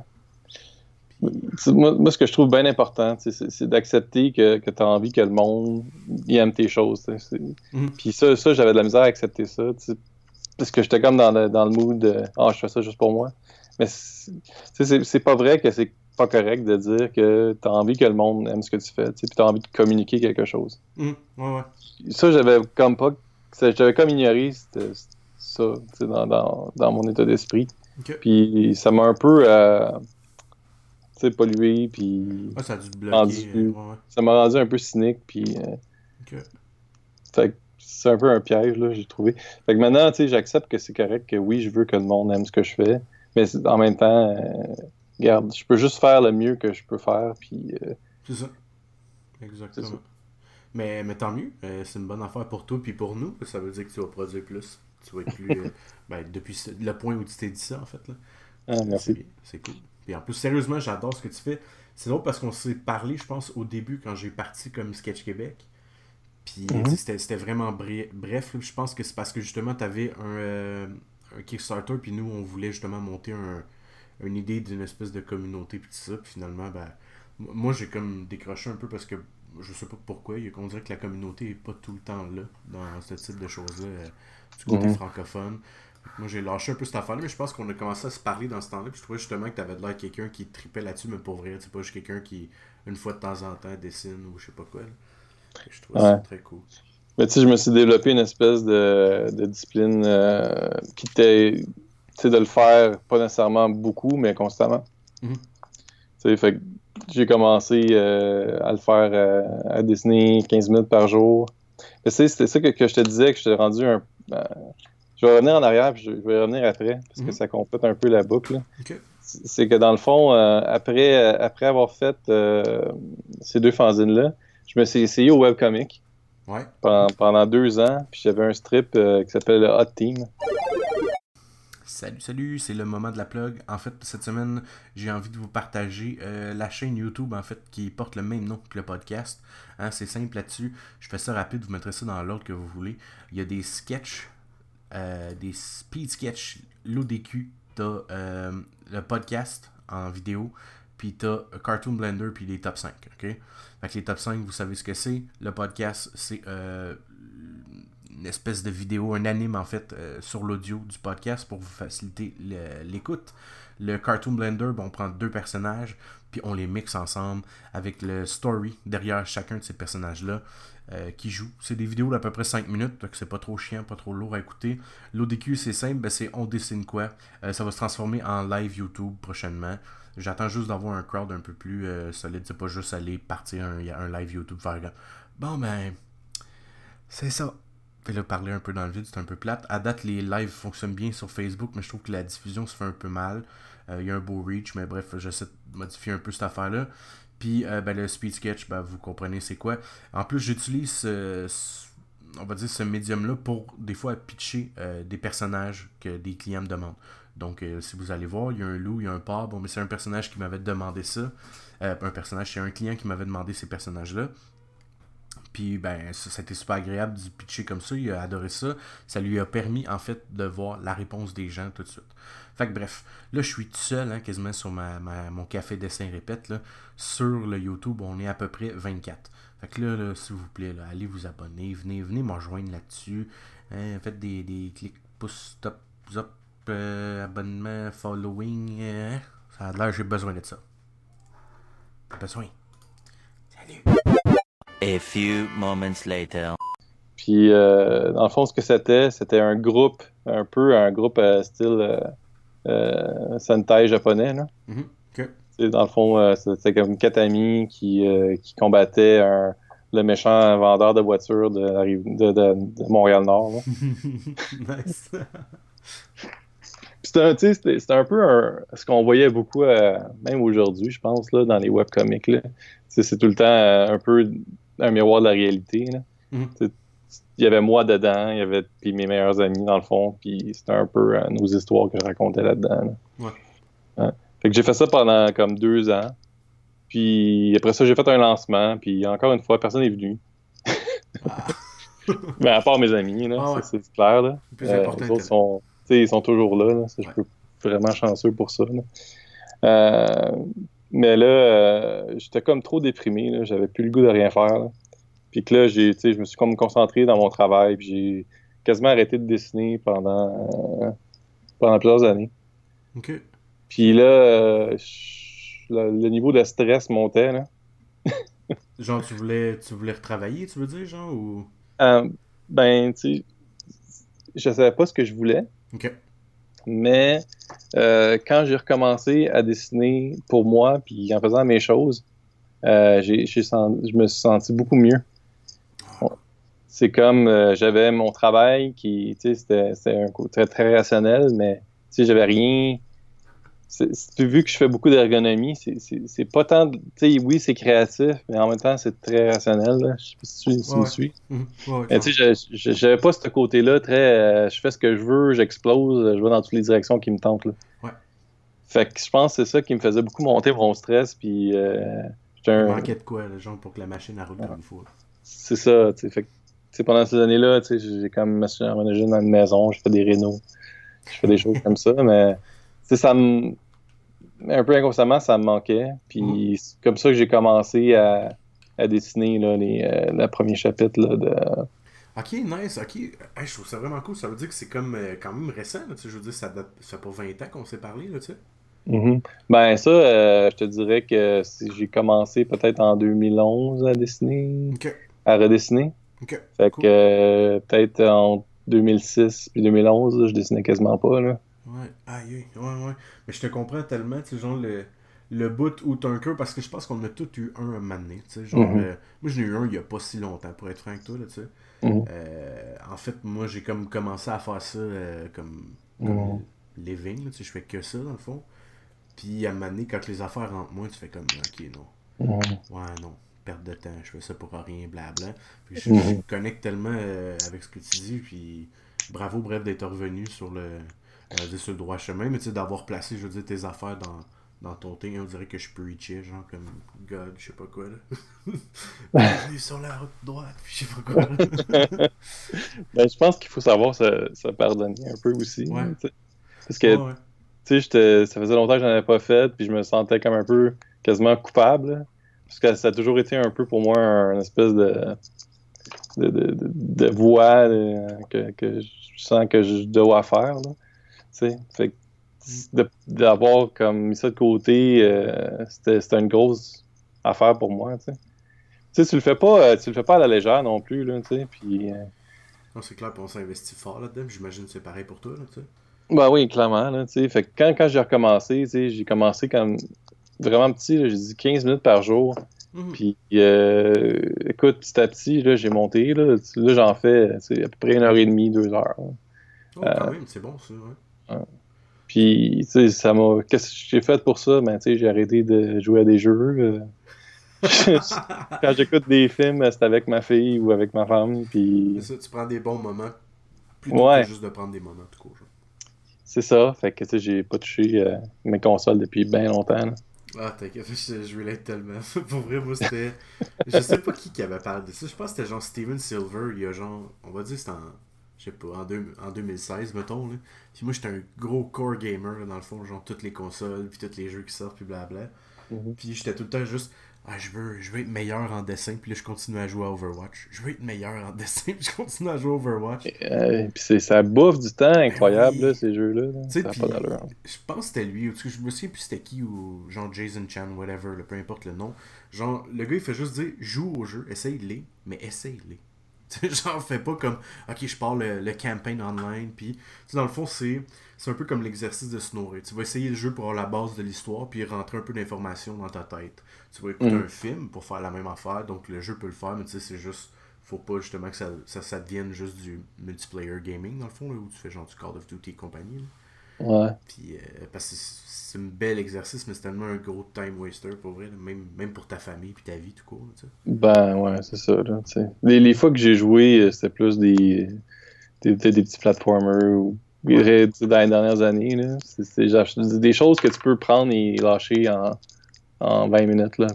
Moi, moi, ce que je trouve bien important, c'est d'accepter que, que tu as envie que le monde il aime tes choses. Mhm. Puis ça, ça j'avais de la misère à accepter ça. Parce que j'étais comme dans le, dans le mood de Ah, je fais ça juste pour moi. Mais c'est- pas vrai que c'est pas correct de dire que tu as envie que le monde aime ce que tu fais, puis tu as envie de communiquer quelque chose. Mhm. Ouais, ouais. Ça, j'avais comme pas. J'avais comme ignoré ça dans, dans, dans mon état d'esprit. Puis ça m'a un peu euh, sais, pollué, puis Ah, ça a dû te bloquer. euh, ouais, ouais. ça m'a rendu un peu cynique, puis euh, Ok. fait que c'est un peu un piège, là, j'ai trouvé. Fait que maintenant, tu sais, j'accepte que c'est correct, que oui, je veux que le monde aime ce que je fais, mais en même temps, euh, regarde, je peux juste faire le mieux que je peux faire, puis euh, C'est ça. Exactement. Ça. Mais, mais tant mieux. c'est une bonne affaire pour toi puis pour nous. Ça veut dire que tu vas produire plus. Tu vas être plus. ben, depuis le point où tu t'es dit ça, en fait. Là. ah, merci. C'est cool. Puis en plus, sérieusement, j'adore ce que tu fais. C'est drôle parce qu'on s'est parlé, je pense, au début quand j'ai parti comme Sketch Québec. Puis Mhm. c'était c'était vraiment bref. Je pense que c'est parce que justement, tu avais un, euh, un Kickstarter. Puis nous, on voulait justement monter un, une idée d'une espèce de communauté. Puis tout ça. Puis finalement, ben, moi, j'ai comme décroché un peu parce que je sais pas pourquoi. Il y a qu'on dirait que la communauté est pas tout le temps là dans ce type de choses-là. euh, du côté Mhm. francophone. Moi, j'ai lâché un peu cette affaire-là, mais je pense qu'on a commencé à se parler dans ce temps-là. Puis je trouvais justement que t'avais de l'air quelqu'un qui tripait là-dessus, mais pour vrai, c'est pas juste quelqu'un qui, une fois de temps en temps, dessine ou je sais pas quoi. là. Je trouve ça très cool. Mais tu sais, je me suis développé une espèce de, de discipline euh, qui était, tu sais, de le faire, pas nécessairement beaucoup, mais constamment. Mhm. Tu sais, fait que j'ai commencé euh, à le faire, euh, à dessiner 15 minutes par jour. Mais tu sais, c'était ça que, que je te disais, que je t'ai rendu un... je vais revenir en arrière, puis je, vais revenir après, parce Mhm. que ça complète un peu la boucle. C'est que dans le fond, euh, après, euh, après avoir fait euh, ces deux fanzines-là, je me suis essayé au webcomic Ouais. pendant, pendant deux ans, puis j'avais un strip euh, qui s'appelle le Hot Team. Salut, salut, c'est le moment de la plug. En fait, cette semaine, j'ai envie de vous partager euh, la chaîne YouTube en fait qui porte le même nom que le podcast. Hein, c'est simple là-dessus. Je fais ça rapide, vous mettrez ça dans l'ordre que vous voulez. Il y a des sketchs, euh, des speed sketchs, l'ODQ, t'as euh, le podcast en vidéo, puis t'as Cartoon Blender, puis les top 5. ok? Fait que les top 5, vous savez ce que c'est. Le podcast, c'est euh, une espèce de vidéo, un anime en fait, euh, sur l'audio du podcast pour vous faciliter l'écoute. Le Cartoon Blender, ben, on prend deux personnages, puis on les mixe ensemble avec le story derrière chacun de ces personnages-là euh, qui jouent. C'est des vidéos d'à peu près 5 minutes, donc c'est pas trop chiant, pas trop lourd à écouter. L'ODQ, c'est simple, ben, c'est on dessine quoi. Euh, ça va se transformer en live YouTube prochainement. J'attends juste d'avoir un crowd un peu plus euh, solide. C'est pas juste aller partir un, un live YouTube faire Bon ben, c'est ça. là, parler un peu dans le vide, c'est un peu plate. À date, les lives fonctionnent bien sur Facebook, mais je trouve que la diffusion se fait un peu mal. Il y a un beau reach, mais bref, j'essaie de modifier un peu cette affaire-là. Puis euh, ben, le speed sketch, ben, vous comprenez c'est quoi. En plus, j'utilise on va dire ce médium-là pour des fois pitcher euh, des personnages que des clients me demandent. Donc, si vous allez voir, il y a un loup, il y a un porc. Bon, mais c'est un personnage qui m'avait demandé ça. un personnage, c'est un client qui m'avait demandé ces personnages-là. Puis ben, ça, a été super agréable de pitcher comme ça. Il a adoré ça. Ça lui a permis en fait de voir la réponse des gens tout de suite. Fait que bref, là je suis tout seul hein, quasiment sur ma, mon café dessin répète. Là. Sur le YouTube, on est à peu près 24. Fait que là, s'il vous plaît, allez vous abonner, venez, venez me rejoindre là-dessus. Hein, faites des, des clics, pouce, top, up, euh, abonnement, following. Hein. Ça a l'air j'ai besoin de ça. Besoin. Salut! A few moments later. Puis, euh, dans le fond, ce que c'était, c'était un groupe, un peu un groupe euh, style euh, euh, Sentai japonais. Là. Mm-hmm. Dans le fond, c'était comme quatre amis qui, qui combattaient un, le méchant vendeur de voitures de, de, de, Montréal-Nord. nice. C'était un, un peu un, ce qu'on voyait beaucoup, même aujourd'hui, je pense, là, dans les webcomics. C'est tout le temps un peu un miroir de la réalité. Mhm. Il y avait moi dedans, il y avait puis mes meilleurs amis dans le fond, puis c'était un peu euh, nos histoires que je racontais là-dedans. Fait que j'ai fait ça pendant comme deux ans. Puis après ça, j'ai fait un lancement, puis encore une fois, personne n'est venu. Ah. Mais à part mes amis, ah c'est clair. Là. Euh, les autres sont, ils sont toujours là. Je suis vraiment chanceux pour ça. Euh, mais là, euh, j'étais comme trop déprimé. J'avais plus le goût de rien faire. Puis que là, j'ai, je me suis comme concentré dans mon travail. Puis j'ai quasiment arrêté de dessiner pendant, euh, pendant plusieurs années. OK. Puis là, euh, le, niveau de stress montait. Là. genre, tu voulais, tu voulais retravailler, tu veux dire, genre, ou... ben, tu sais, je savais pas ce que je voulais. OK. Mais euh, quand j'ai recommencé à dessiner pour moi, puis en faisant mes choses, euh, je me suis senti beaucoup mieux. C'est comme euh, j'avais mon travail qui, tu sais, c'était un coup très, très rationnel, mais tu sais, j'avais rien vu que je fais beaucoup d'ergonomie, c'est pas tant. Tu sais, oui, c'est créatif, mais en même temps, c'est très rationnel. Là. Je sais pas si tu, me suis. Mhm. tu sais, j'avais pas ce côté-là très. Euh, je fais ce que je veux, j'explose, je vais dans toutes les directions qui me tentent. Là. Ouais. Fait que je pense que c'est ça qui me faisait beaucoup monter mon stress. Puis. Euh, un... manquait de quoi, là, genre, pour que la machine roule comme il faut. C'est ça, tu sais. Fait que, pendant ces années-là, j'ai comme aménagé dans une maison, je fais des rénaux, je fais des choses comme ça, mais ça me un peu inconsciemment, ça me manquait. Puis mm. c'est comme ça que j'ai commencé à, dessiner là, les, euh, le premier chapitre là, de. Ok, nice, ok. je trouve ça vraiment cool. Ça veut dire que c'est comme euh, quand même récent. Là, je veux dire, ça date ça fait pas 20 ans qu'on s'est parlé, là, tu sais. Mm-hmm. Ben ça, euh, je te dirais que j'ai commencé peut-être en 2011 à dessiner, à redessiner. Fait que peut-être en 2006 puis 2011, je dessinais quasiment pas là. Ouais, aïe, ouais, ouais. Mais je te comprends tellement, tu sais, genre le, le bout ou Tunker, parce que je pense qu'on a tous eu un à un tu sais. Genre, mhm. euh, moi j'en ai eu un il y a pas si longtemps, pour être franc avec toi, là, tu sais. Mhm. Euh, en fait, moi j'ai comme commencé à faire ça euh, comme, comme living, tu sais, je fais que ça dans le fond. Puis à un moment donné, quand les affaires rentrent moins, tu fais comme, ok, non. Ouais, non perte de temps, je fais ça pour rien, blabla. Puis je, je connecte tellement avec ce que tu dis, puis bravo, bref, d'être revenu sur le, euh, sur le droit chemin, mais tu sais, d'avoir placé, je veux dire, tes affaires dans, dans ton thing, on dirait que je peux reacher, genre comme God, je sais pas quoi, là. Bienvenue sur la route droite, puis je sais pas quoi. ben, je pense qu'il faut savoir se, se, pardonner un peu aussi. Ouais. parce que, tu sais, ça faisait longtemps que j'en avais pas fait, puis je me sentais comme un peu quasiment coupable. Parce que ça a toujours été un peu pour moi un espèce de. De, de, de, voix que, que, je sens que je dois faire. Là. Fait d'avoir comme mis ça de côté, euh, c'était une grosse affaire pour moi. Tu sais, tu le fais pas, euh, tu le fais pas à la légère non plus, là, puis... Euh, non, c'est clair, on s'investit fort là-dedans, j'imagine que c'est pareil pour toi, là, tu sais. Ben oui, clairement, là, tu sais, fait que quand, quand j'ai recommencé, tu sais, j'ai commencé comme vraiment petit, j'ai dit 15 minutes par jour, Mhm. Puis, euh, écoute, petit à petit, là, j'ai monté. Là, là j'en fais à peu près une heure et demie, deux heures. Oh, quand euh, même, c'est bon ça. Ouais. Puis, tu sais, ça m'a. Qu'est-ce que j'ai fait pour ça? Ben, tu sais, j'ai arrêté de jouer à des jeux. euh. Quand j'écoute des films, c'est avec ma fille ou avec ma femme. Puis, C'est ça, tu prends des bons moments plutôt Ouais. que juste de prendre des moments tout court. c'est ça. Fait que, tu sais, j'ai pas touché mes consoles depuis bien longtemps. là. Ah, t'inquiète, je, je relate tellement. Pour vrai, moi, c'était. Je sais pas qui qui avait parlé de ça. Je pense que c'était genre Steven Silver, il y a genre. On va dire c'était en. Je sais pas, en, deux- en 2016, mettons. Là. Puis moi, j'étais un gros core gamer, là, dans le fond, genre toutes les consoles, puis tous les jeux qui sortent, puis blabla. Mhm. Puis j'étais tout le temps juste. Ah, je veux, je veux être meilleur en dessin, puis là, je continue à jouer à Overwatch. Je veux être meilleur en dessin, puis je continue à jouer à Overwatch. Euh, puis c'est- ça bouffe du temps incroyable, oui. là, ces jeux-là. là. Ça pas d'allure. je pense que c'était lui, ou je me souviens plus c'était qui, ou genre Jason Chan, whatever, là, peu importe le nom. Genre, le gars, il fait juste dire, joue au jeu, essaye-les, mais essaye-les. Genre, fais pas comme, ok, je pars le, le campaign online, puis, tu sais, dans le fond, c'est c'est un peu comme l'exercice de snorer. Tu vas essayer le jeu pour avoir la base de l'histoire, puis rentrer un peu d'informations dans ta tête. Tu vas écouter Mhm. un film pour faire la même affaire, donc le jeu peut le faire, mais tu sais, c'est juste, faut pas justement que ça, ça, ça devienne juste du multiplayer gaming, dans le fond, là, où tu fais genre du Call of Duty et compagnie. là. Ouais. Puis, euh, parce que c'est un bel exercice, mais c'est tellement un gros time waster pour vrai, là, même, même pour ta famille puis ta vie tout court. là. Ben ouais, c'est ça. Là, les, les fois que j'ai joué, euh, c'était plus des, des, des petits platformers ou Ouais. dans les dernières années. là. C'est des choses que tu peux prendre et lâcher en, en 20 minutes. Là,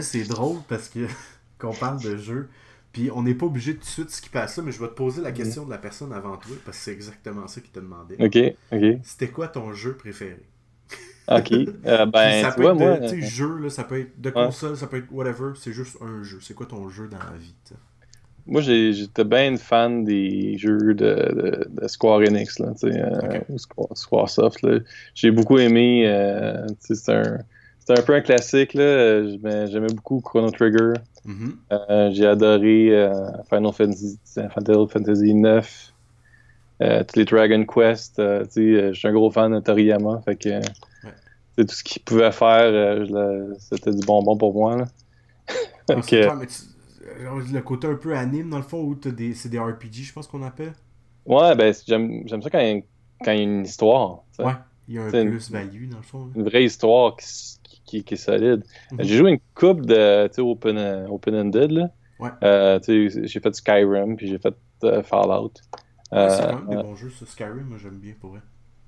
c'est drôle parce que qu'on parle de jeu, puis on n'est pas obligé de tout de suite skipper à ça, mais je vais te poser la question de la personne avant toi, parce que c'est exactement ça qu'il te demandait. ok, ok. C'était quoi ton jeu préféré? Ok. Euh, ben, ça peut vois, être moi. de, tu sais, jeu, là, ça peut être de Ouais. console, ça peut être whatever, c'est juste un jeu. C'est quoi ton jeu dans la vie? tu sais? Moi, j'étais bien une fan des jeux de, de, de Square Enix, là, tu sais, euh, Ok. ou Square, Squaresoft, là. J'ai beaucoup aimé, euh, tu sais, c'est un, c'est un peu un classique, là. euh, j'aimais beaucoup Chrono Trigger. Mhm. Euh, j'ai adoré euh, Final Fantasy, Final Fantasy 9, tous les Dragon Quest. euh, tu sais, euh, je suis un gros fan de Toriyama, fait que tout ce qu'il pouvait faire, euh, c'était du bonbon pour moi. Là. Ah, que- clair, mais tu- le côté un peu anime dans le fond, où c'est des RPG, je pense qu'on appelle. Ouais, ben j'aime j'aime ça quand il y a, quand il y a une histoire. Ouais, il y a un plus-value dans le fond. là. Une vraie histoire qui, qui- qui est solide. Mhm. J'ai joué une coupe de open, euh, open-ended. là. Ouais. Euh, j'ai fait Skyrim, puis j'ai fait euh, Fallout. Ah, c'est quand même des bons jeux, ça. Skyrim, moi j'aime bien pour vrai.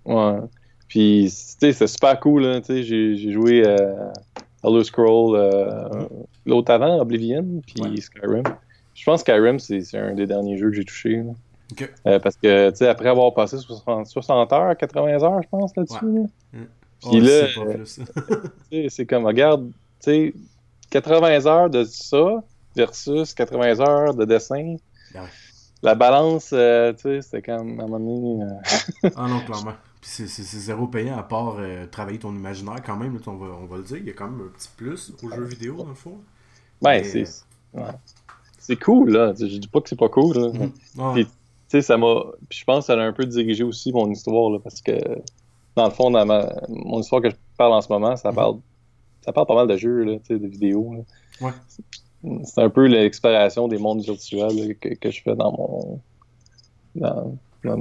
Ouais. Puis, tu c'est super cool, sais, j'ai j'ai joué Elder Scroll euh, l'autre avant, Oblivion, puis. Skyrim. Je pense que Skyrim, c'est c'est un des derniers jeux que j'ai touché. là. Euh, parce que, tu sais, après avoir passé 60, 60 heures, 80 heures, je pense, là-dessus, là. Puis Ouais, là, c'est sais, c'est comme, regarde, tu sais, 80 heures de ça versus 80 heures de dessin. Ouais. La balance, euh, tu sais, c'était comme, à un moment donné... euh, ah non, clairement. Puis c'est- zéro payant à part euh, travailler ton imaginaire quand même, on, va, on va le dire. Il y a quand même un petit plus aux jeux vidéo dans le fond. Ben, c'est ouais. C'est cool, là. Je dis pas que c'est pas cool, là. Mhm. Ah, Puis- Tu sais, ça m'a. Je pense que ça a un peu dirigé aussi mon histoire, là, parce que, dans le fond, dans ma... mon histoire que je parle en ce moment, ça Mhm. parle. Ça parle pas mal de jeux, là, tu de vidéos. là. Ouais. C'est un peu l'exploration des mondes virtuels là, que, que je fais dans mon. dans,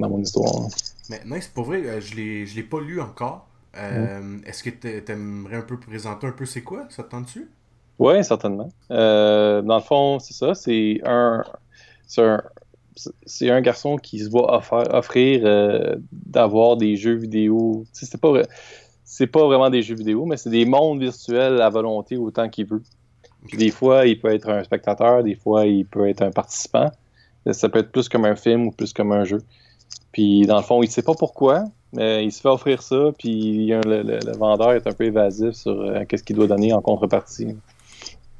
mon histoire. Mais nice, pour vrai, euh, je l'ai je l'ai pas lu encore. Euh, Est-ce que t'a- t'aimerais un peu présenter un peu c'est quoi? Ça te tente-tu? Oui, certainement. Euh, dans le fond, c'est ça. C'est un, c'est un, c'est un garçon qui se va offrir, offrir euh, d'avoir des jeux vidéo. C'est pas, c'est pas vraiment des jeux vidéo, mais c'est des mondes virtuels à volonté autant qu'il veut. Puis des fois, il peut être un spectateur, des fois, il peut être un participant. Ça peut être plus comme un film ou plus comme un jeu. Puis dans le fond, il sait pas pourquoi, mais il se fait offrir ça, puis le vendeur est un peu évasif sur euh, qu'est-ce qu'il doit donner en contrepartie.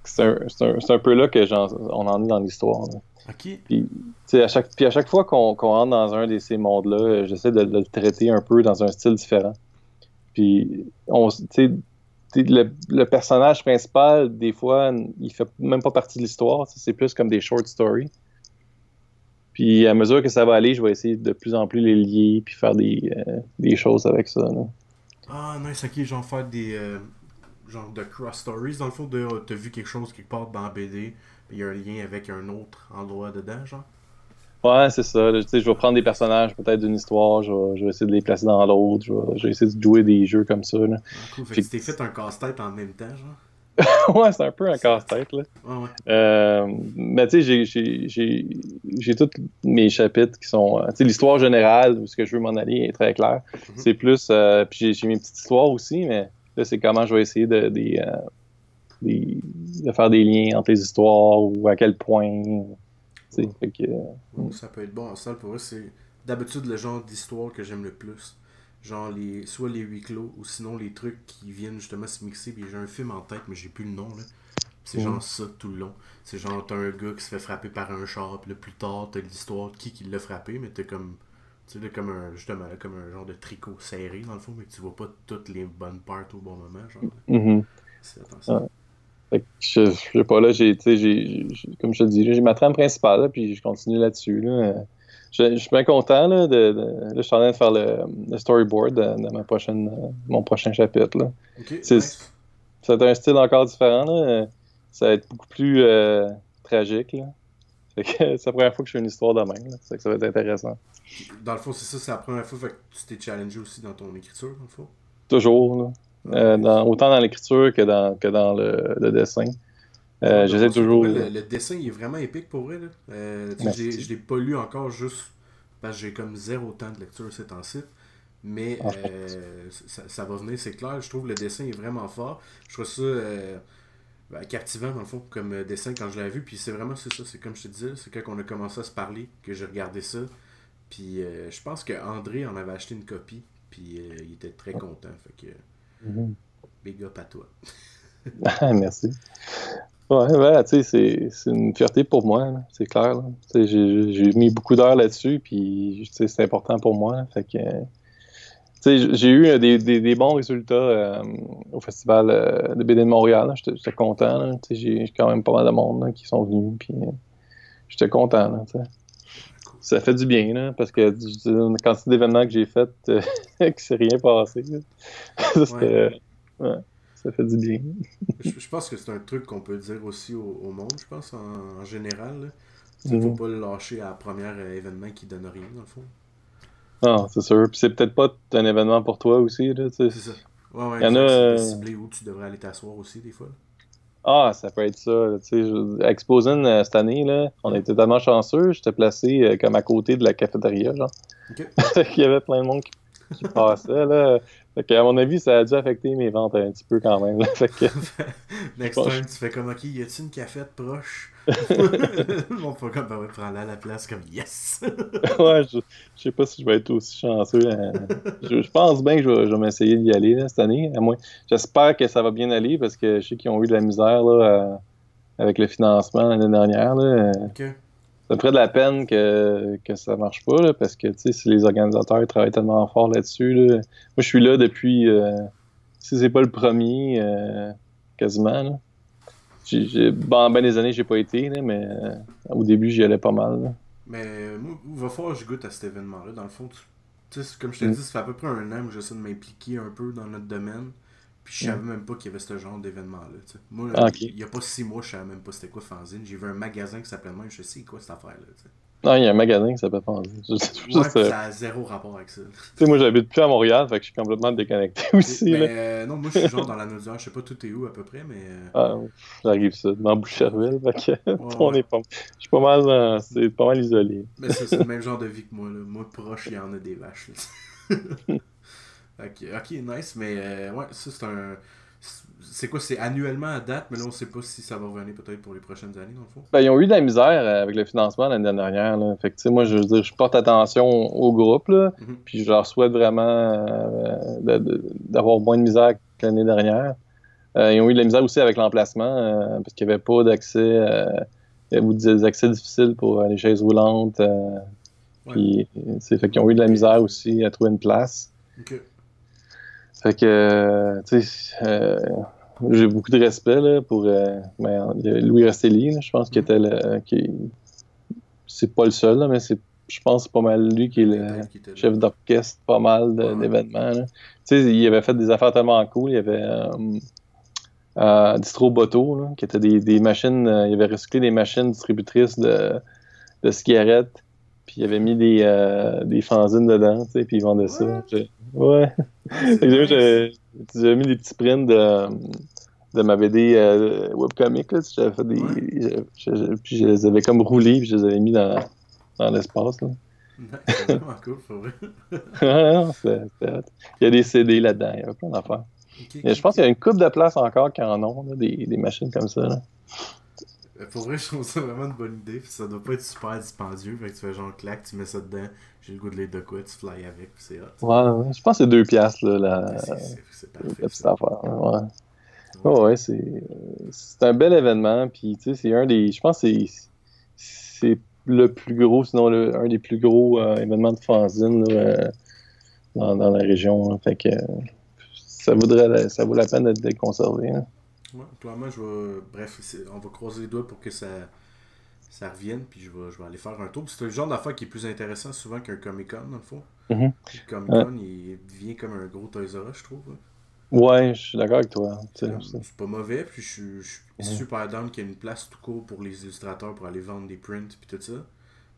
C'est un, un- un peu là que j'en- on en est dans l'histoire. là. Ok. Puis, à chaque, puis à chaque fois qu'on qu'on rentre dans un de ces mondes-là, euh, j'essaie de, de le traiter un peu dans un style différent. Puis, on, le, le personnage principal, des fois, il fait même pas partie de l'histoire. C'est plus comme des short stories. Puis, à mesure que ça va aller, je vais essayer de plus en plus les lier puis faire des, euh, des choses avec ça. là. Ah nice, ok, genre faire des, euh, genre de cross stories, dans le fond, de t'as vu quelque chose quelque part dans la BD, puis il y a un lien avec un autre endroit dedans, genre? Ouais, c'est ça. là. Tu sais, je vais prendre des personnages peut-être d'une histoire, je vais, je vais essayer de les placer dans l'autre, je vais, je vais essayer de jouer des jeux comme ça. Là. Ah, cool. Fait Puis- que tu t'es fait un casse-tête en même temps, genre? ouais, c'est un peu un casse-tête. Là. Ouais, ouais. Euh, mais tu sais, j'ai- j'ai- tous mes chapitres qui sont. euh, Tu sais, l'histoire générale, où ce que je veux m'en aller est très clair. C'est plus. euh, puis j'ai mes petites histoires aussi, mais là, c'est comment je vais essayer de, euh, de faire des liens entre les histoires ou à quel point. Fait que, euh, Ouais, Ça peut être bon en salle pour eux, c'est d'habitude le genre d'histoire que j'aime le plus. Genre les soit les huis clos ou sinon les trucs qui viennent justement se mixer. Puis j'ai un film en tête, mais j'ai plus le nom là. C'est genre ça tout le long. C'est genre t'as un gars qui se fait frapper par un char, puis là plus tard t'as l'histoire de qui qui l'a frappé, mais t'es comme. Tu sais, comme un, justement, là, comme un genre de tricot serré dans le fond, mais que tu vois pas toutes les bonnes parts au bon moment. Genre, mhm. c'est attends, ça. Ouais. Fait que je, je sais pas, là, j'ai, comme je te dis, j'ai ma trame principale, là, puis je continue là-dessus. Là. Je, je suis bien content, là, de, de- là, je suis en train de faire le, le storyboard de, de ma prochaine, euh, mon prochain chapitre, là. Ok, C'est- nice. Ça va être un style encore différent, là. Ça va être beaucoup plus euh, tragique, là. C'est la première fois que je fais une histoire de même, là. Fait que ça va être intéressant. Dans le fond, c'est ça, c'est la première fois fait que tu t'es challengé aussi dans ton écriture, dans le fond? Toujours, là. Euh, dans- autant dans l'écriture que dans, que dans le, le dessin. Euh, J'essaie toujours... vrai, Le, le dessin il est vraiment épique pour vrai. Là. Euh, je l'ai pas lu encore juste parce que j'ai comme zéro temps de lecture ces temps-ci. Mais Ah, euh, ça, ça va venir, c'est clair. Je trouve que le dessin est vraiment fort. Je trouve ça ben, captivant dans le fond comme euh, dessin quand je l'ai vu. Puis c'est vraiment c'est ça. C'est comme je te disais, c'est quand on a commencé à se parler que j'ai regardé ça. Puis euh, je pense que André en avait acheté une copie. Puis euh, il était très content. Fait que Mhm. big up à toi. Ah, Merci. Ouais, ben, tu sais, c'est- une fierté pour moi, c'est clair. J'ai mis beaucoup d'heures là-dessus, puis c'est important pour moi. Fait que, j'ai eu euh, des, des- des bons résultats euh, au Festival euh, de BD de Montréal. J'étais content. J'ai quand même pas mal de monde là, qui sont venus, puis euh, j'étais content. là, tu sais. Ça fait du bien, là, parce que une quantité d'événements que j'ai fait, euh, que c'est rien passé. Ça, c'était- ouais, ça fait du bien. Je, je pense que c'est un truc qu'on peut dire aussi au, au monde, je pense, en, en général. Il faut Mhm. pas le lâcher à la première euh, événement qui donne rien, dans le fond. Non, c'est sûr. Puis c'est peut-être pas un événement pour toi aussi. C'est ça. Ouais, ouais, Il y en a, euh, cibler où tu devrais aller t'asseoir aussi, des fois. là. Ah, ça peut être ça. je- Exposin, euh, cette année, là, on était tellement chanceux. J'étais placé euh, comme à côté de la cafétéria, genre. Ok. Il y avait plein de monde qui, qui passait, là. Fait que, à mon avis, ça a dû affecter mes ventes un petit peu quand même. là. Fait que, Next time, tu fais comme, ok, y a-tu une cafette proche? Comme, ben ouais, prends-la à la place, comme, yes ouais, je, je sais pas si je vais être aussi chanceux. hein. Je, je pense bien que je vais, m'essayer d'y aller là, cette année. À moins. J'espère que ça va bien aller parce que je sais qu'ils ont eu de la misère là, euh, avec le financement l'année dernière. Là. Ok. Ça me ferait de la peine que, que ça marche pas là, parce que si les organisateurs travaillent tellement fort là-dessus. Là, moi, je suis là depuis. euh, si c'est pas le premier, euh, quasiment. Là. J'ai- bon, ben des années, j'ai pas été, là, mais euh, au début, j'y allais pas mal. là. Mais moi, il va falloir que je goûte à cet événement-là. Dans le fond, tu tu sais, c'est comme je te Mm. dis, ça fait à peu près un an que j'essaie de m'impliquer un peu dans notre domaine. Puis je savais même pas qu'il y avait ce genre d'événement-là. tu. Moi, Ah, il y a pas six mois, je savais même pas c'était quoi Fanzine. J'ai vu un magasin qui s'appelait même, je sais quoi cette affaire-là. tu. Non, il y a un magasin qui s'appelle Fanzine. Ouais, tu ça a zéro rapport avec ça. sais, moi, j'habite plus à Montréal, fait que je suis complètement déconnecté aussi. mais là. euh, non, moi je suis genre dans la Naudière, je sais pas tout est où à peu près, mais. euh, Ah, j'arrive ça, devant Boucherville, fait que Ouais, on ouais. est pas, je suis pas mal, dans- c'est pas mal isolé. Mais c'est c'est le même genre de vie que moi. Là. Moi, proche, il y en a des vaches. Ok, ok, nice. Mais euh, ouais, ça, c'est un. C'est quoi C'est annuellement à date, mais là, on sait pas si ça va revenir peut-être pour les prochaines années, dans le fond. Ben, ils ont eu de la misère euh, avec le financement l'année dernière. Là. Fait que, moi, je veux dire, je porte attention au groupe, là, Mhm. puis je leur souhaite vraiment euh, d'avoir moins de misère que l'année dernière. Euh, ils ont eu de la misère aussi avec l'emplacement, parce qu'il n'y avait pas d'accès, avait des accès difficiles pour les chaises roulantes. puis, c'est fait qu'ils ont eu de la misère aussi à trouver une place. Fait que, euh, tu sais, euh, j'ai beaucoup de respect là, pour euh, ben, y Louis Rastelli, là, je pense qu'il était le. Qui, c'est pas le seul, là, mais c'est, je pense pas mal lui qui est le était chef d'orchestre, pas mal Ouais. d'événements. Tu sais, il avait fait des affaires tellement cool. Il avait. euh, Distro Boto, là, qui étaient des, des machines. euh, il avait recyclé des machines distributrices de, de cigarettes. Puis il avait mis des, euh, des fanzines dedans, tu sais, puis il vendait ça. Ouais. C'est nice. J'avais mis des petits prints de, de ma BD euh, webcomic. là, J'avais fait des. Ouais. je- je- puis je les avais comme roulés, puis je les avais mis dans, dans l'espace. là. C'est vraiment cool, pour vrai. Ouais, non, hot. Il y a des CD là-dedans, il y a plein d'affaires. Je pense qu'il y a une coupe de place encore qui en ont, là, des, des machines comme ça. là. Euh, Pour vrai, je trouve ça vraiment une bonne idée. Puis ça doit pas être super dispendieux. Fait que tu fais genre clac, tu mets ça dedans. J'ai le goût de lire de quoi, tu fly avec, puis c'est hot. Ouais, je pense que c'est deux piastres, là, la, c'est- la parfait. petite affaire. Ouais. Ouais, ouais, c'est c'est un bel événement. Puis, tu sais, c'est un des. Je pense que c'est- c'est le plus gros, sinon le, un des plus gros euh, événements de fanzine là, euh, dans, dans la région. là. Fait que euh, ça, vaudrait la- ça vaut la peine d'être d'être conservé. hein. Ouais, clairement, je vais. Bref, on va croiser les doigts pour que ça, ça revienne, puis je vais, je vais aller faire un tour. C'est le genre d'affaire qui est plus intéressant souvent qu'un Comic Con, dans le fond. Mhm. Le Comic Con, il devient comme un gros Toys R Us, je trouve. là. Ouais, je suis d'accord avec toi. Comme, c'est- pas mauvais, puis je suis- je suis Ouais. super down qu'il y ait une place tout court pour les illustrateurs pour aller vendre des prints, puis tout ça.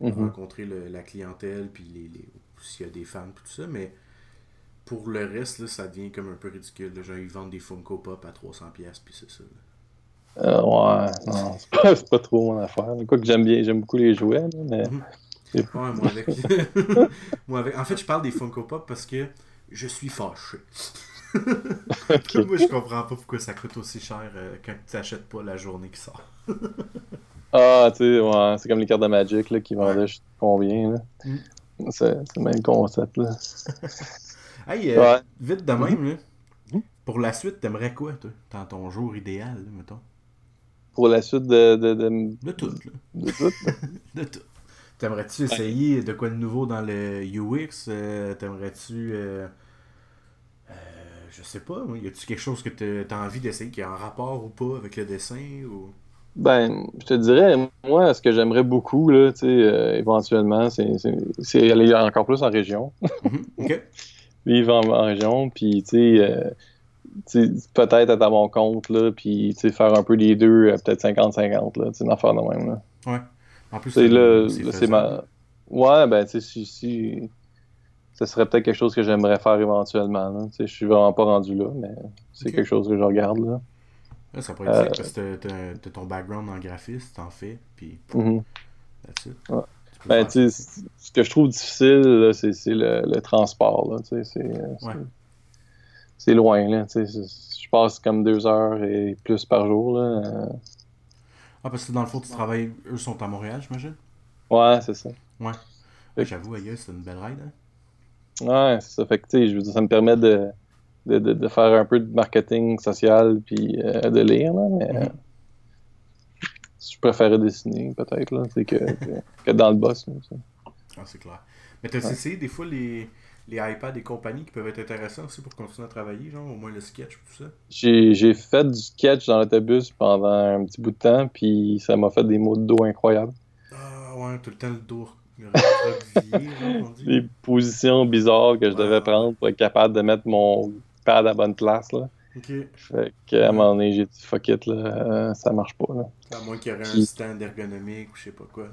Mhm. rencontrer le- la clientèle, puis les, les- s'il y a des fans, puis tout ça, mais pour le reste, là, ça devient comme un peu ridicule. là. Genre, ils vendent des Funko Pop à 300$, pièces puis c'est ça. Euh, ouais, non, c'est pas, pas trop mon affaire. Quoi que j'aime bien, j'aime beaucoup les jouets, mais Ouais, moi avec. moi avec. En fait, je parle des Funko Pop parce que je suis fâché. moi, je comprends pas pourquoi ça coûte aussi cher euh, quand tu t'achètes pas la journée qui sort. Ah, tu sais, ouais, c'est comme les cartes de Magic là, qui vendaient je sais combien. Mm. C'est c'est le même concept. Là. Hey, euh, Ouais. vite de même, là. Mhm. Pour la suite, t'aimerais quoi, toi, dans ton jour idéal, là, mettons? Pour la suite de, de, de, De tout, là. de tout. De tout. T'aimerais-tu essayer de quoi de nouveau dans le UX Euh, T'aimerais-tu. euh, euh, je sais pas, moi, y a-tu quelque chose que t'as envie d'essayer qui est en rapport ou pas avec le dessin ou... Ben, je te dirais, moi, ce que j'aimerais beaucoup, là, tu sais, euh, éventuellement, c'est aller encore plus en région. Mhm, Ok. Vivre en, en région, puis, tu sais, euh, tu sais, peut-être être à mon compte, là, puis, tu sais, faire un peu des deux, euh, peut-être 50-50, là, une affaire de même, là. Ouais. En plus, là, c'est ma... Ouais, ben, tu sais, si, si... Ce serait peut-être quelque chose que j'aimerais faire éventuellement, là. Tu sais, je suis vraiment pas rendu là, mais c'est quelque chose que je regarde, là. Ça pourrait être Euh, parce que t'as- ton background en graphisme, t'en fais, puis that's it. Ouais. Ben, tu ce que je trouve difficile, là, c'est le, le transport, là, tu sais, c'est... Ouais. Loin, là, tu sais, c'est- je passe comme deux heures et plus par jour, là. euh, Ah, parce que dans le fond, tu travailles, eux sont à Montréal, j'imagine? Ouais, c'est ça. Ouais. Ouais, J'avoue, aïe, c'est une belle ride, hein. Ouais, c'est ça. Fait que, tu sais, je veux dire, ça me permet de, de, de, de faire un peu de marketing social puis euh, de lire, là, mais Mhm. Je préférais dessiner, peut-être, là, c'est que, que, dans le boss, là. Ah, c'est clair. Mais t'as essayé des fois les, les iPads et compagnie qui peuvent être intéressants aussi pour continuer à travailler, genre au moins le sketch ou tout ça? J'ai j'ai fait du sketch dans l'autobus pendant un petit bout de temps, puis ça m'a fait des maux de dos incroyables. Ah ouais, tout le temps le dos on dit. Des positions bizarres que je devais Ouais. prendre pour être capable de mettre mon pad à la bonne place, là. Ok. Fait qu'à un moment donné, j'ai dit fuck it, là, euh, ça marche pas, là. À moins qu'il y aurait un stand ergonomique ou je sais pas quoi. là.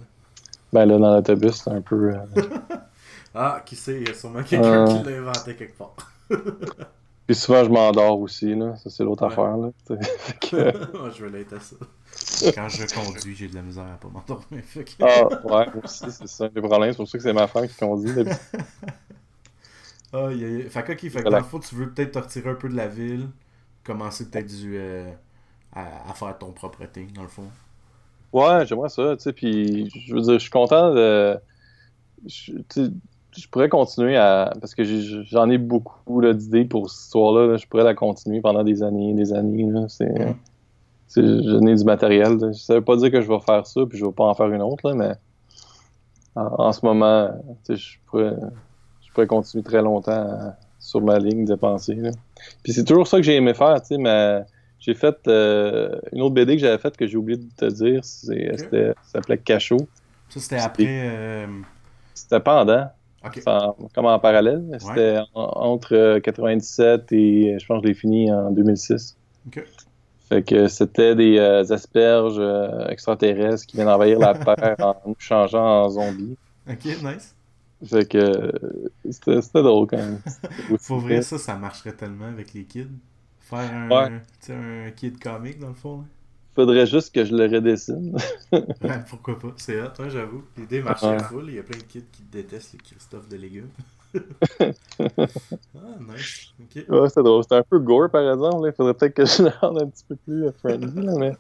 Ben là, dans l'autobus, c'est un peu... euh, Ah, qui sait, il y a sûrement quelqu'un Euh. qui l'a inventé quelque part. Puis souvent, je m'endors aussi, là. Ça, c'est l'autre Ouais. affaire, là. que- Ah, je à ça. Quand je conduis, j'ai de la misère à pas m'endormir. Que- Ah, ouais, moi aussi, c'est ça. Le problème, c'est pour ça que c'est ma femme qui conduit. Ah, il y a- Fait que, ok, fait que Voilà. dans le fond, tu veux peut-être te retirer un peu de la ville, commencer peut-être du, euh, à, à faire ton propre thing, dans le fond. Ouais, j'aimerais ça, tu sais. Puis, je veux dire, je suis content de. Je, je pourrais continuer à. Parce que j'en ai beaucoup d'idées pour cette histoire-là. là. Je pourrais la continuer pendant des années des années. C'est. C'est- J'en ai du matériel. là. Ça veut pas dire que je vais faire ça, puis je vais pas en faire une autre, là, mais en, en ce moment, je pourrais, je pourrais continuer très longtemps à- sur ma ligne de pensée. là. Puis c'est toujours ça que j'ai aimé faire, tu sais, j'ai fait euh, une autre BD que j'avais faite que j'ai oublié de te dire, c'est- Ok. c'était- ça s'appelait Cachot. Ça, c'était après. euh, C'était pendant, en- comme en parallèle. C'était en- entre euh, 97 et euh, je pense que je l'ai fini en 2006. Ok. Fait que c'était des euh, asperges extraterrestres qui viennent envahir la Terre en nous changeant en zombies. Ok, nice. Fait que c'était drôle quand même. Pour vrai, ça, ça marcherait tellement avec les kids. Faire un, Ouais. un kid comic dans le fond. là. Faudrait juste que je le redessine. Ouais, pourquoi pas? C'est hot, hein, j'avoue. L'idée marcherait Ouais. full. Il y a plein de kids qui détestent les Christophe de légumes. ah, nice. Ok. Ouais, c'est drôle. C'était un peu gore, par exemple. Il faudrait peut-être que je le rende un petit peu plus friendly, là, mais...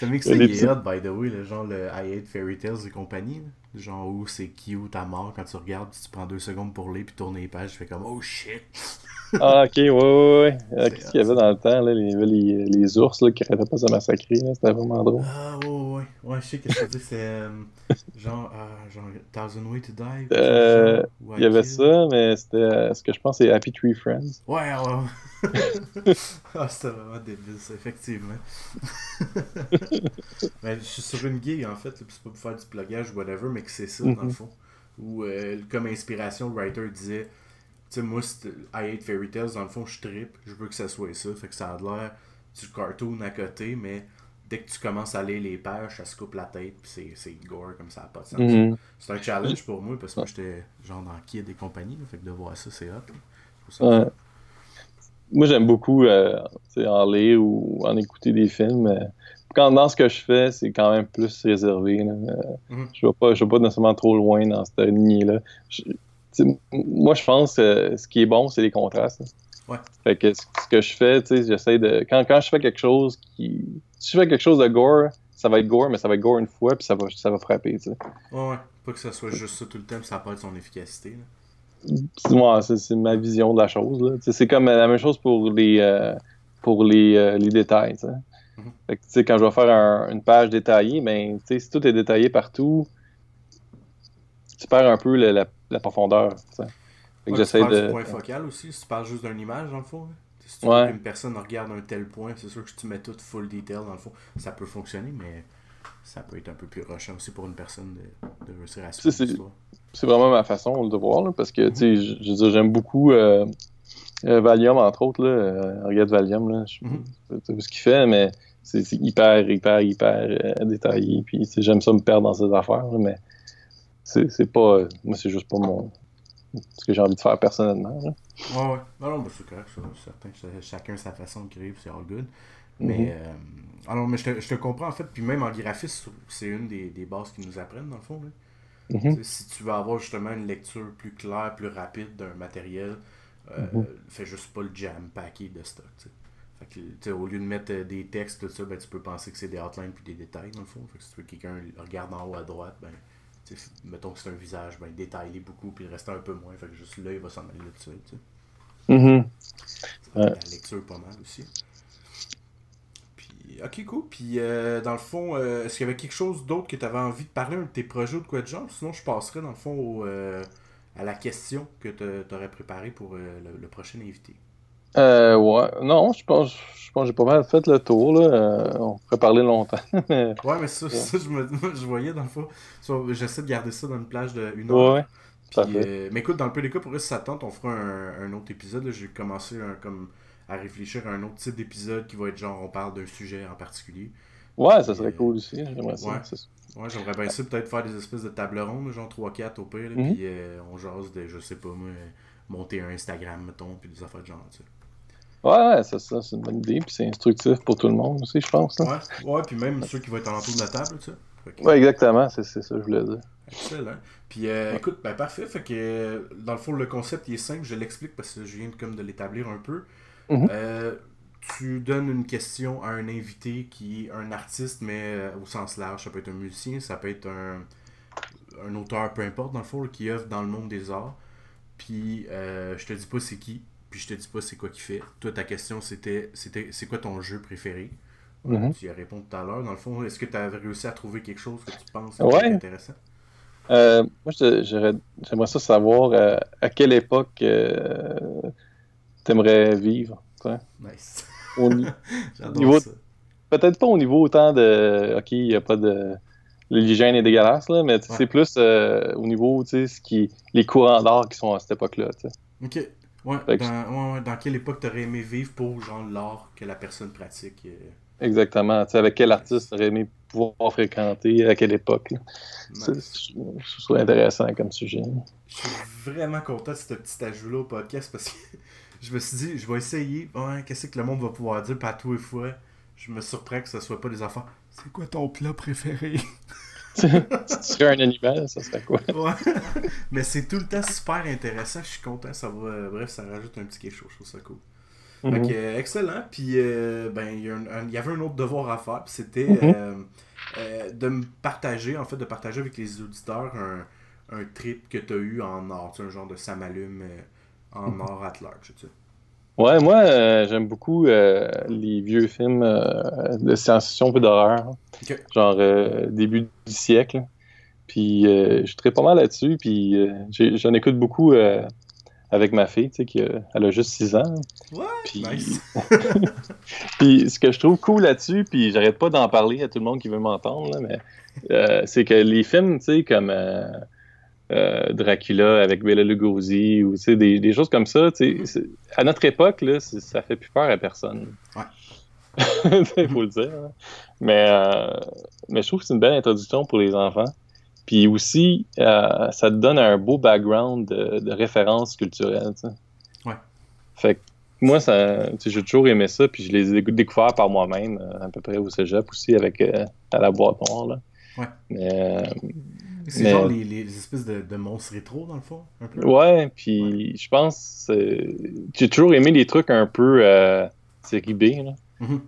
Ce mix Il y a là, des il est petits- hot, by the way, le genre le I Hate Fairy Tales et compagnie. là. Genre où c'est cute à mort quand tu regardes, tu prends deux secondes pour lire, puis tourner les pages, tu fais comme oh shit. Ah, ok, ouais, ouais, ouais. Euh, C'est Qu'est-ce qu'il y avait dans le temps, là? Les, les, les ours, là, qui arrêtaient pas de se massacrer. C'était vraiment drôle. Ah, ouais, ouais, ouais. Je sais qu'est-ce que tu dis, c'est euh, genre, euh, genre Thousand Way to Die. Euh, Il y avait ça, mais c'était... euh, ce que je pense, c'est Happy Tree Friends. Ouais, ouais. ah, c'était vraiment débile, ça, effectivement. mais je suis sur une gig, en fait, c'est pas pour faire du plugage ou whatever, mais que c'est ça, dans le Mhm. fond. Où, euh, comme inspiration, le writer disait, tu sais, moi, I hate fairy tales, dans le fond, je trippe, je veux que ça soit ça, fait que ça a l'air du cartoon à côté, mais dès que tu commences à lire les pages, ça se coupe la tête, puis c'est- gore, comme ça n'a pas de sens. Mhm. C'est un challenge pour moi, parce que moi, j'étais genre dans Kid et compagnie, là, fait que de voir ça, c'est hot. là. Je trouve ça Ouais. Moi, j'aime beaucoup euh, en lire ou en écouter des films. quand dans ce que je fais, c'est quand même plus réservé. là. Mhm. Je ne vais pas, je vais pas nécessairement trop loin dans cette lignée-là. Moi, je pense que ce qui est bon, c'est les contrastes. là. Ouais. Fait que ce ce que je fais, j'essaie de. Quand, quand je fais quelque chose qui. Si je fais quelque chose de gore, ça va être gore, mais ça va être gore une fois, puis ça va, ça va frapper, tu sais. Ouais, ouais. Pas que ça soit juste ça tout le temps, puis ça perd son efficacité. Là. C'est moi, c'est c'est ma vision de la chose. C'est comme la même chose pour les, euh, pour les, euh, les détails. Fait que, sais, quand je vais faire un- une page détaillée, ben, si tout est détaillé partout, tu perds un peu le- la, la profondeur. Ouais, j'essaie de. du point focal aussi, si tu parles juste d'une image, dans le fond. là. Si tu Ouais. veux qu'une personne regarde un tel point, c'est sûr que si tu mets tout full detail, dans le fond, ça peut fonctionner, mais ça peut être un peu plus rushant aussi pour une personne de, de réussir à suivre c'est- l'histoire. C'est vraiment ma façon de voir, là, parce que, tu sais, j'aime beaucoup euh, euh, Valium, entre autres, là. Euh, regarde Valium, là. Je Mhm. sais pas ce qu'il fait, mais c'est hyper, hyper, hyper euh, détaillé. Puis, j'aime ça me perdre dans ces affaires, là, mais c'est pas. euh, moi, c'est juste pas mon. ce que j'ai envie de faire personnellement. là. Ouais, ouais. Non, non, bah, c'est correct, c'est certain. Ch- Chacun sa façon de créer, c'est all good. Mais, Mhm. euh, alors, mais je te, je te comprends, en fait, puis même en graphisme, c'est une des, des bases qu'ils nous apprennent, dans le fond. Là. Mhm. Si tu veux avoir justement une lecture plus claire, plus rapide d'un matériel, euh, Mhm. fais juste pas le jam packé de stock. Fait que, au lieu de mettre euh, des textes, tout ça, ben, tu peux penser que c'est des outlines puis des détails dans le fond. Fait que si tu veux que quelqu'un regarde en haut à droite, ben, mettons que c'est un visage, ben, détailler beaucoup puis le rester un peu moins. Fait que juste là, il va s'en aller là-dessus. Ouais. La lecture pas mal aussi. Ok, cool. Puis, euh, dans le fond, euh, est-ce qu'il y avait quelque chose d'autre que tu avais envie de parler, un de tes projets ou de quoi de genre? Sinon, je passerais, dans le fond, au, euh, à la question que tu aurais préparée pour euh, le, le prochain invité. Euh, ouais. Non, je pense, je pense que j'ai pas mal fait le tour. Là. On pourrait parler longtemps. mais- Ouais, mais ça, ça je, me, je voyais, dans le fond. J'essaie de garder ça dans une plage de une heure. ouais. Puis, euh, mais écoute, dans le peu des cas, pour eux, si ça tente, on fera un, un autre épisode. J'ai commencé un- comme, à réfléchir à un autre type d'épisode qui va être genre, on parle d'un sujet en particulier. Ouais, ça serait Euh, cool aussi. J'aimerais ça. ouais. c'est ça. Ouais, j'aimerais bien ça, peut-être faire des espèces de table ronde, genre 3-4 au pire, là, Mhm. puis euh, on jase de, je sais pas moi, monter un Instagram, mettons, puis des affaires de genre, tu sais. Ouais, ouais, c'est ça. C'est une bonne idée. Puis c'est instructif pour tout le monde aussi, je pense. là. Ouais, ouais, puis même ceux qui vont être alentour de la table, tu sais. Que- Ouais, exactement. C'est ça que je voulais dire. Excellent. Puis euh, écoute, ben parfait. Fait que euh, dans le fond, le concept il est simple, je l'explique parce que je viens de, comme de l'établir un peu. Mhm. Euh, tu donnes une question à un invité qui est un artiste, mais euh, au sens large. Ça peut être un musicien, ça peut être un, un auteur, peu importe, dans le fond, qui œuvre dans le monde des arts. Puis euh, je te dis pas c'est qui, puis je te dis pas c'est quoi qu'il fait. Toi, ta question c'était c'était c'est quoi ton jeu préféré? Mhm. Tu y as répondu tout à l'heure. Dans le fond, est-ce que tu avais réussi à trouver quelque chose que tu penses Ouais. intéressant? Euh, moi, j'aimerais ça savoir euh, à quelle époque t'aimerais vivre. Nice. Au Niveau- ça. Peut-être pas au niveau autant de. Ok, il n'y a pas de. L'hygiène est dégueulasse, là, mais Ouais. c'est plus euh, au niveau, tu sais, ce qui... les courants d'art qui sont à cette époque-là. tu sais. Ok. Ouais, dans, ouais, ouais, dans quelle époque t'aurais aimé vivre pour genre l'art que la personne pratique euh, Exactement. Tu sais, avec quel artiste aurait aimé pouvoir fréquenter, à quelle époque. nice. C'est- intéressant comme sujet. Je suis vraiment content de ce petit ajout-là au podcast parce que je me suis dit, je vais essayer. Ouais, qu'est-ce que le monde va pouvoir dire, pas à tous les fois? Je me surprends que ce soit pas des enfants. C'est quoi ton plat préféré? si tu serais un animal, ça serait quoi? Ouais. Mais c'est tout le temps super intéressant. Je suis content. Ça va. euh, Bref, ça rajoute un petit quelque chose. Je trouve ça cool. Mhm. excellent. Puis, euh, ben, il y, un- avait un autre devoir à faire. Puis c'était Mhm. euh, euh, de me partager, en fait, de partager avec les auditeurs un, un trip que tu as eu en sais, un genre de Samalume en or at large. Tu sais. Ouais, moi, euh, j'aime beaucoup euh, les vieux films euh, de science-fiction et d'horreur. Genre début du siècle. Puis je traite pas mal là-dessus. Puis j'en écoute beaucoup avec ma fille, tu sais, qui a, elle a juste 6 ans. Puis, nice. puis ce que je trouve cool là-dessus, puis j'arrête pas d'en parler à tout le monde qui veut m'entendre, mais c'est que les films, tu sais, comme euh, Dracula avec Bela Lugosi, ou des, des choses comme ça, c'est- à notre époque, là, ça fait plus peur à personne. Ouais. Il faut le dire. hein. Mais, euh, mais je trouve que c'est une belle introduction pour les enfants. Puis aussi, euh, ça te donne un beau background de, de références culturelles. Ouais. Fait que moi, ça, j'ai toujours aimé ça, puis je les ai découverts par moi-même, à peu près au cégep aussi, avec euh, à la boîte noire. Là. Ouais. Mais, C'est mais- genre les, les espèces de, de monstres rétro, dans le fond. Un peu? ouais, puis je pense, euh, j'ai toujours aimé les trucs un peu euh, série B. Là. Mhm.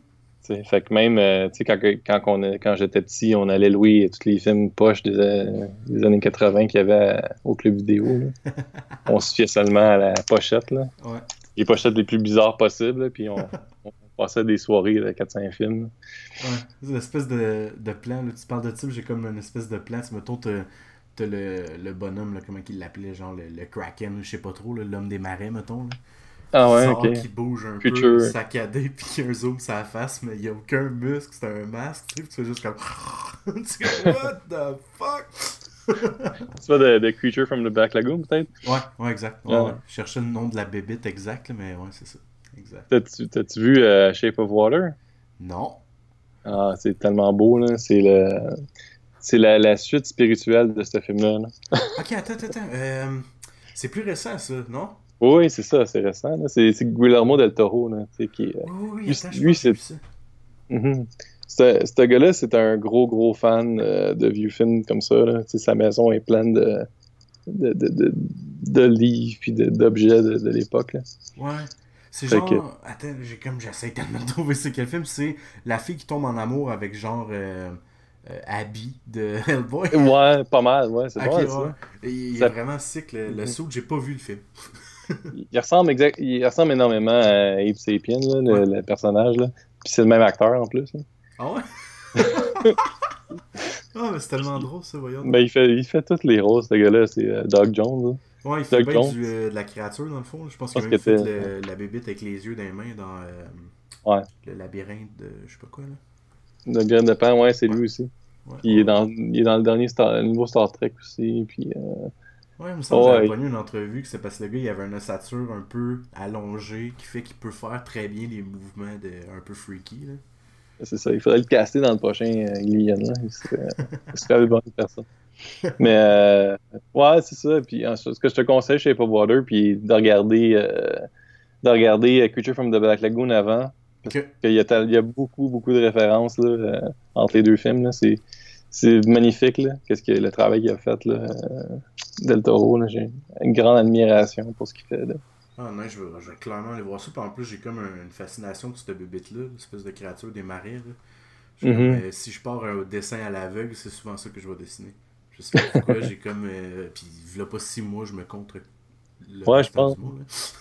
Fait que même, euh, tu sais, quand, quand, on quand j'étais petit, on allait louer tous les films poches des, euh, des années 80 qu'il y avait à- au club vidéo. là. on se fiait seulement à la pochette, là. Ouais. les pochettes les plus bizarres possibles, puis on, on passait des soirées de 4-5 films. Ouais, c'est une espèce de, de plan. Là. Tu parles de ça, j'ai comme une espèce de plan. Tu t'as le, le bonhomme, là, comment il l'appelait, genre le, le Kraken, je sais pas trop, l'homme des marais, mettons. Là. Ah ouais, Sort ok. qui bouge un Future. peu, saccadé, puis il y a un zoom sur la face, mais il n'y a aucun muscle, c'est un masque, tu sais, tu fais juste comme. tu fais, What the fuck? C'est pas de, de Creature from the Black Lagoon, peut-être? Ouais, ouais, exact. Ouais, Ah. ouais. Je cherchais le nom de la bébite exact, mais ouais, c'est ça. Exact. T'as-tu vu euh, Shape of Water? Non. Ah, c'est tellement beau, là. C'est le... C'est la, la suite spirituelle de ce film-là. là. Ok, attends, attends, attends. Euh, c'est plus récent, ça, non? Oui, c'est ça, c'est récent. là. C'est Guillermo del Toro, là, qui est... Oui, oui, Lui, attends, c'est-. Ce ce gars-là, c'est un gros, gros fan euh, de vieux films comme ça. Là. Sa maison est pleine de, de, de, de, de livres puis d'objets de, de l'époque. Ouais. C'est genre. que- Attends, j'ai comme j'essaie tellement de trouver c'est quel film. C'est la fille qui tombe en amour avec genre euh, euh, Abby de Hellboy. Ouais, pas mal, ouais, c'est Ok, pas mal, ouais. ça. Et il Ça- est vraiment sick le, le Mhm. saut. J'ai pas vu le film. Il, ressemble exact, il ressemble énormément à Abe Sapien, là, le, Ouais. le personnage. Là. Puis c'est le même acteur en plus. là. Ah ouais? ah, mais c'est tellement drôle ça, voyons. Ben, il, fait, il fait toutes les rôles, ce gars-là. C'est euh, Doug Jones. là. Ouais, il fait bien du, euh, de la créature dans le fond. Je pense Je qu'il pense a fait le- la bébite avec les yeux dans les mains dans euh, Ouais. le labyrinthe de je sais pas quoi là. Le grain de pan, ouais, c'est lui aussi. Ouais, Puis il est dans, il est dans le dernier Star, le nouveau Star Trek aussi. Puis, euh, Ouais, il me semble que j'avais une entrevue que c'est parce que le gars il avait une ossature un peu allongée qui fait qu'il peut faire très bien les mouvements de un peu freaky là. C'est ça, il faudrait le caster dans le prochain Alien, là. Il serait, il serait une bonne personne. Mais, euh, ouais, c'est ça. Puis, ce que je te conseille chez Pop Water, puis de regarder, euh, de regarder euh, Creature from the Black Lagoon avant. Ok. Il y, a y a beaucoup, beaucoup de références là, entre les deux films. C'est, c'est magnifique, là. Qu'est-ce que le travail qu'il a fait, là. Del Toro, là. J'ai une grande admiration pour ce qu'il fait, là. Ah non, je veux, je veux clairement aller voir ça. Puis en plus, j'ai comme un- une fascination pour cette bébite-là, l'espèce de créature des marais. Là. Comme, euh, si je pars un dessin à l'aveugle, c'est souvent ça que je vais dessiner. Je sais pas pourquoi, j'ai comme. euh, puis, il pas six mois, je me contre. Le Ouais, je pense.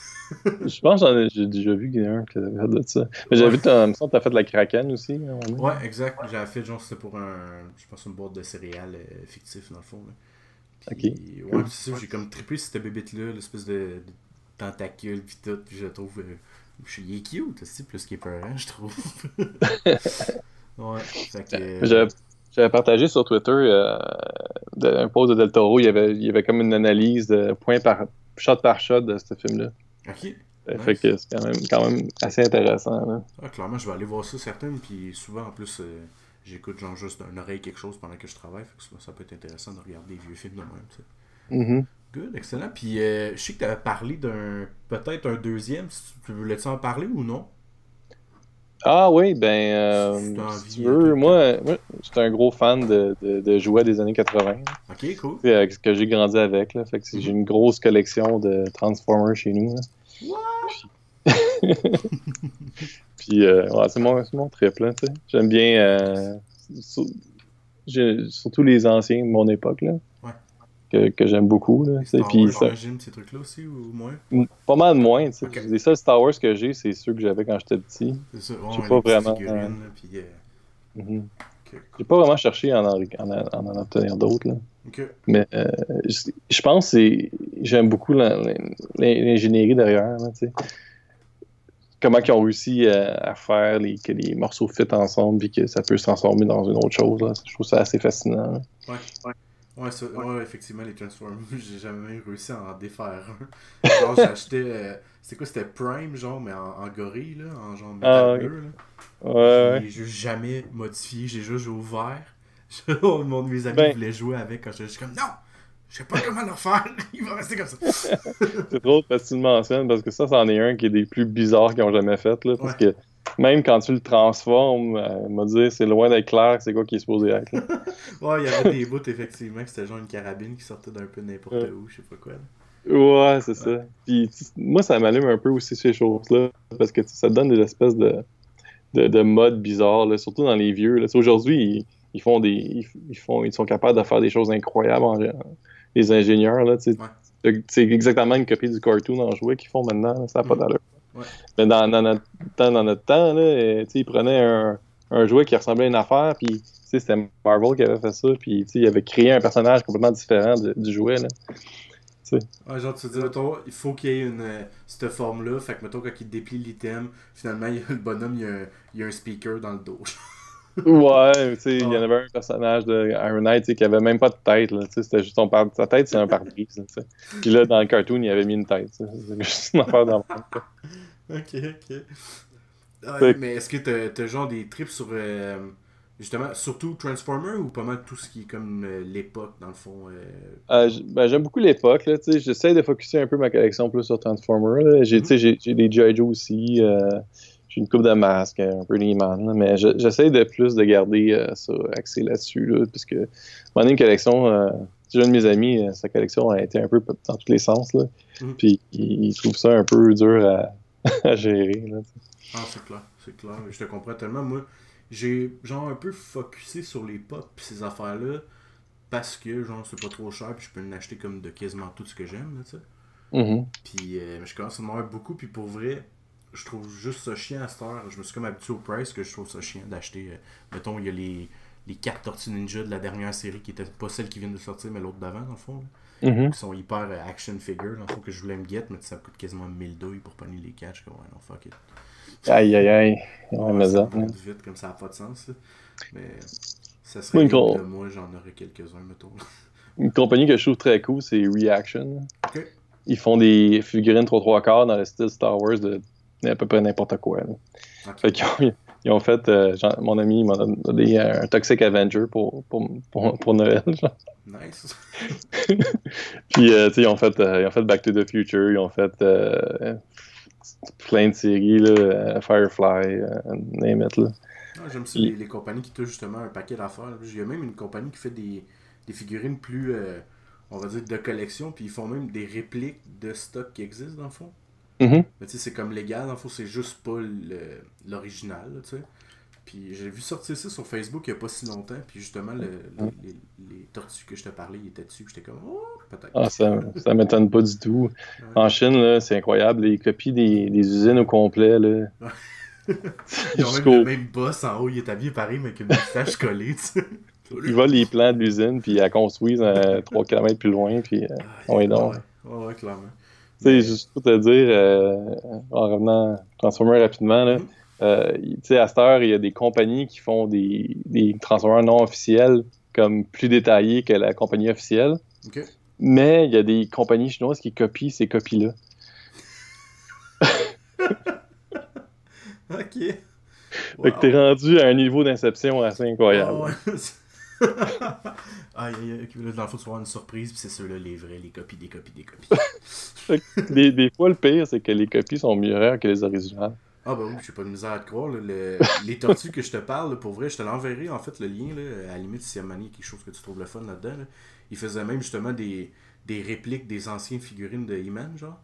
Je pense que j'en ai- j'ai déjà vu qu'il y en a un qui avait fait de ça. Mais j'avais Ouais. vu, semble que t'as fait de la Kraken aussi. Ouais, exact. J'avais fait, genre, c'était pour un. Je pense une boîte de céréales euh, fictif, dans le fond. Là. Puis, Ouais, puis c'est ça, j'ai comme trippé cette bébite-là, l'espèce de, de tentacule, puis tout. Puis je trouve. euh, je suis il est cute aussi, plus qu'il est peurant, je trouve. ouais, fait que. J'avais partagé sur Twitter euh, de- un post de Del Toro. Il y, avait, il y avait comme une analyse de point par shot par shot de ce film-là. Ok. Euh, Nice. Fait que c'est quand même, quand même assez intéressant. là. Ah, clairement, je vais aller voir ça certaines, puis souvent en plus, euh, j'écoute genre juste d'une oreille quelque chose pendant que je travaille, fait que souvent, ça peut être intéressant de regarder des vieux films de même, tu sais. Mhm. Good, excellent. Puis euh, je sais que tu avais parlé d'un. Peut-être un deuxième, si tu voulais-tu en parler ou non? Ah oui, ben, euh, Si tu veux, euh, moi, moi j'étais un gros fan de, de, de jouets des années 80. Ok, cool. ce que j'ai grandi avec. Là, fait que Mhm. j'ai une grosse collection de Transformers chez nous. là. Puis, Puis, euh, ouais, c'est mon, mon trip. là, tu sais. J'aime bien euh, sur- surtout les anciens de mon époque. Là. Que, que j'aime beaucoup. Là. Star Puis, Wars, ça- ces trucs-là aussi, ou moins? Pas mal moins. tu sais. Ok. Les seuls Star Wars que j'ai, c'est ceux que j'avais quand j'étais petit. C'est ça, J'ai pas vraiment, figurines, euh, puis. euh, Mhm. ok, J'ai pas vraiment cherché à en, en, en- en en obtenir d'autres. là. Mais euh, je, je pense que c'est- j'aime beaucoup l'ingénierie derrière. là, tu sais. Comment ils ont réussi à, à faire les, que les morceaux fit ensemble et que ça peut se transformer dans une autre chose. là. Je trouve ça assez fascinant. là. Ouais. Ouais, ça- ouais, effectivement, les Transformers, j'ai jamais réussi à en défaire un. Genre, acheté. euh, c'était quoi C'était Prime, genre, mais en, en gorille, là, en genre métal Ah, ouais. là. Ouais, ouais. J'ai juste jamais modifié, j'ai juste ouvert. Mon de mes amis Ben- voulaient jouer avec quand j'étais juste comme non, je sais pas comment le refaire, il va rester comme ça. C'est drôle parce que tu le mentionnes parce que ça, c'en est un qui est des plus bizarres qu'ils ont jamais fait. Là, parce Ouais. que même quand tu le transformes, euh, me dire c'est loin d'être clair c'est quoi qui est supposé être. Ouais, il y avait des bouts effectivement que c'était genre une carabine qui sortait d'un peu n'importe Ouais. où, je sais pas quoi. là. Ouais, c'est ça. Puis moi, ça m'allume un peu aussi ces choses-là, parce que ça te donne des espèces de, de, de modes bizarres, là, surtout dans les vieux. Aujourd'hui, ils, ils font des, ils, ils font, ils sont capables de faire des choses incroyables, en- les ingénieurs. Là. Ouais. C'est exactement une copie du cartoon en jouet qu'ils font maintenant, là, ça n'a pas Mhm. d'allure. Mais dans, notre temps, dans notre temps là, euh, ils prenaient un, jouet qui ressemblait à une affaire, puis c'était Marvel qui avait fait ça, puis il avait créé un personnage complètement différent du jouet. Là. Tu te dis, il faut qu'il y ait une, euh, cette forme-là. Fait que, mettons, quand il déplie l'item, finalement, le bonhomme, il y a un speaker dans le dos. Ouais, tu sais, il y en avait un personnage de Iron Knight qui avait même pas de tête, là, tu sais, c'était juste son sa tête, c'est un pare-brise. Puis là, dans le cartoon, il avait mis une tête, c'est juste une affaire dans ok, ok. Ah, mais est-ce que t'as, t'as genre des trips sur, euh, justement, surtout Transformer ou pas mal tout ce qui est comme euh, l'époque, dans le fond euh, ben, j'aime beaucoup l'époque, là, tu sais, j'essaie de focuser un peu ma collection plus sur Transformers, là. J'ai, tu sais, j'ai, j'ai des G.I. Joe aussi, une coupe de masques, un peu Neiman, là, mais je- j'essaie de plus de garder euh, ça axé là-dessus, là, parce que mon une collection, euh, j'ai un de mes amis, euh, sa collection a été un peu dans tous les sens, là, Mhm. puis il, il trouve ça un peu dur à, à gérer, là. Ah, c'est clair, c'est clair. Je te comprends tellement. Moi, j'ai genre un peu focusé sur les pop ces affaires-là parce que, genre, c'est pas trop cher puis je peux en acheter comme de quasiment tout ce que j'aime, là, tu sais. Mhm. Puis euh, je commence à me avoir beaucoup, puis pour vrai, je trouve juste ça chiant à cette heure. Je me suis comme habitué au price que je trouve ça chiant d'acheter. euh, mettons, il y a les, les 4 Tortues Ninja de la dernière série qui étaient pas celles qui viennent de sortir, mais l'autre d'avant, dans le fond. là, Mhm. qui sont hyper euh, action figure, dans le fond, que je voulais me get, mais ça me coûte quasiment 1000 douilles pour pogner les 4. Je suis comme, ouais, non, fuck it. Aïe, aïe, aïe. Ouais, mais ça vite comme ça n'a pas de sens. là. Mais ça serait cool de moi, j'en aurais quelques-uns, mettons. Une compagnie que je trouve très cool, c'est Reaction. Ils font des figurines 3 3 quarts dans le style Star Wars de à peu près n'importe quoi. Fait ont, ils ont fait, euh, genre, mon ami m'en a donné un Toxic Avenger pour, pour, pour, pour Noël. genre. Nice. Puis, euh, tu sais, ils ont, fait, euh, ils ont fait Back to the Future, ils ont fait plein de séries, là, Firefly, name it, là. Ah, J'aime ça, les, les compagnies qui touchent justement un paquet d'affaires. Il y a même une compagnie qui fait des, des figurines plus, on va dire, de collection, puis ils font même des répliques de stock qui existent, dans le fond. Mhm. Mais tu sais, c'est comme légal, dans c'est juste pas l'original, tu sais. Puis j'ai vu sortir ça sur Facebook il y a pas si longtemps, puis justement, le- le- les, les tortues que je te parlais, ils étaient dessus, j'étais comme, oh, peut-être. Ah, ça, ça m'étonne pas du tout. Ouais. En Chine, là, c'est incroyable. Ils copient des, des usines au complet. Là. Ils ont même le même boss en haut, il est habillé pareil, mais avec une moustache collée, tu sais. Ils volent les plans de l'usine, puis ils la construisent euh, 3 km plus loin. Puis, euh, Ah, ouais, donc. Ouais, ouais, ouais, clairement sais, juste pour te dire, euh, en revenant Transformer rapidement, là, euh, à cette heure, il y a des compagnies qui font des, des Transformers non officiels comme plus détaillés que la compagnie officielle. Mais il y a des compagnies chinoises qui copient ces copies-là. ok. Fait que t'es rendu à un niveau d'inception assez incroyable. Ah ouais. Ah ouais. Aïe, aïe, aïe. Là, Dans le fond, tu vas avoir une surprise, puis c'est ceux-là, les vrais, les copies, des copies, des copies. Des, des fois, le pire, c'est que les copies sont mieux rares que les originales. Ah bah oui, j'ai pas de misère à te croire. là. Le- les tortues que je te parle, là, pour vrai, je te l'enverrai en fait le lien. Là, à la limite, si à il y a quelque chose que tu trouves le fun là-dedans. Là. Il faisait même justement des, des répliques des anciennes figurines de He-Man, genre.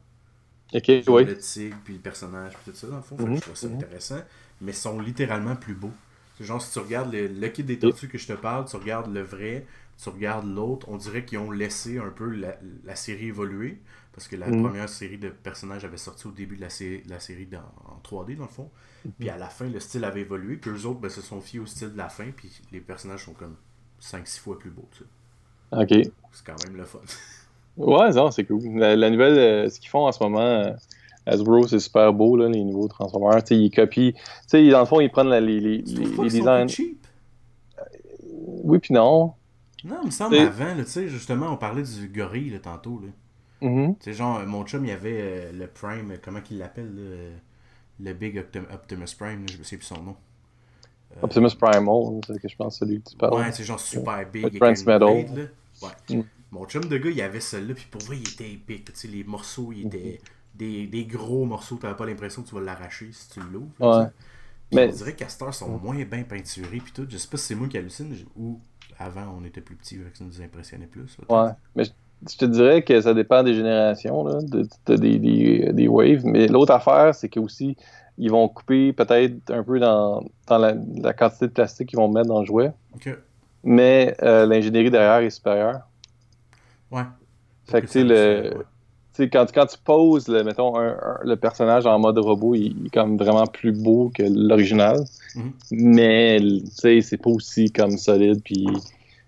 Ok, oui. Le tigre, puis le personnage, puis tout ça, dans le fond. Mhm, je trouve ça mhm. intéressant. Mais ils sont littéralement plus beaux. C'est genre, si tu regardes le, le kit des tortues que je te parle, tu regardes le vrai, tu regardes l'autre, on dirait qu'ils ont laissé un peu la, la série évoluer. Parce que la Mhm. première série de personnages avait sorti au début de la, sé- la série dans- en 3D, dans le fond. Puis à la fin, le style avait évolué. Puis eux autres ben, se sont fiés au style de la fin. Puis les personnages sont comme 5-6 fois plus beaux. tu sais. Ok. C'est quand même le fun. Ouais, non, c'est cool. La, la nouvelle, euh, ce qu'ils font en ce moment, euh, Hasbro, c'est super beau, là, les nouveaux Transformers. Ils copient. Tu sais, dans le fond, ils prennent la- les, les, Tu les, pas designs. cheap? Oui, puis non. Non, il me semble avant, là, tu sais, justement, on parlait du gorille là, tantôt. Là. Mhm. Tu sais, genre, euh, mon chum, il y avait euh, le Prime, euh, comment qu'il l'appelle, euh, le Big Optim- Optimus Prime, je ne sais plus son nom. Euh, Optimus Primal, c'est que je pense celui que tu parles. Ouais, c'est genre super big. Le avec une Transmetal. blade, là. Ouais. Mm. Mon chum de gars, il avait celui-là, puis pour vrai, il était épique. Tu sais, les morceaux, ils étaient des, des gros morceaux, t'avais pas l'impression que tu vas l'arracher si tu l'ouvres. Ouais. tu Mais- on dirait qu'Astor sont moins bien peinturés, puis tout. Je sais pas si c'est moi qui hallucine, ou avant, on était plus petits, que ça nous impressionnait plus. Ouais. Mais je, je te dirais que ça dépend des générations, là, de, de- des, des, des waves. Mais l'autre affaire, c'est que aussi, ils vont couper peut-être un peu dans, dans la, la quantité de plastique qu'ils vont mettre dans le jouet. Ok. Mais euh, l'ingénierie derrière est supérieure. Ouais. Fait que, tu sais, le, tu quand, quand tu poses, le, mettons, un- un- le personnage en mode robot, il, il est comme vraiment plus beau que l'original. Mhm. Mais, tu sais, c'est pas aussi comme solide, puis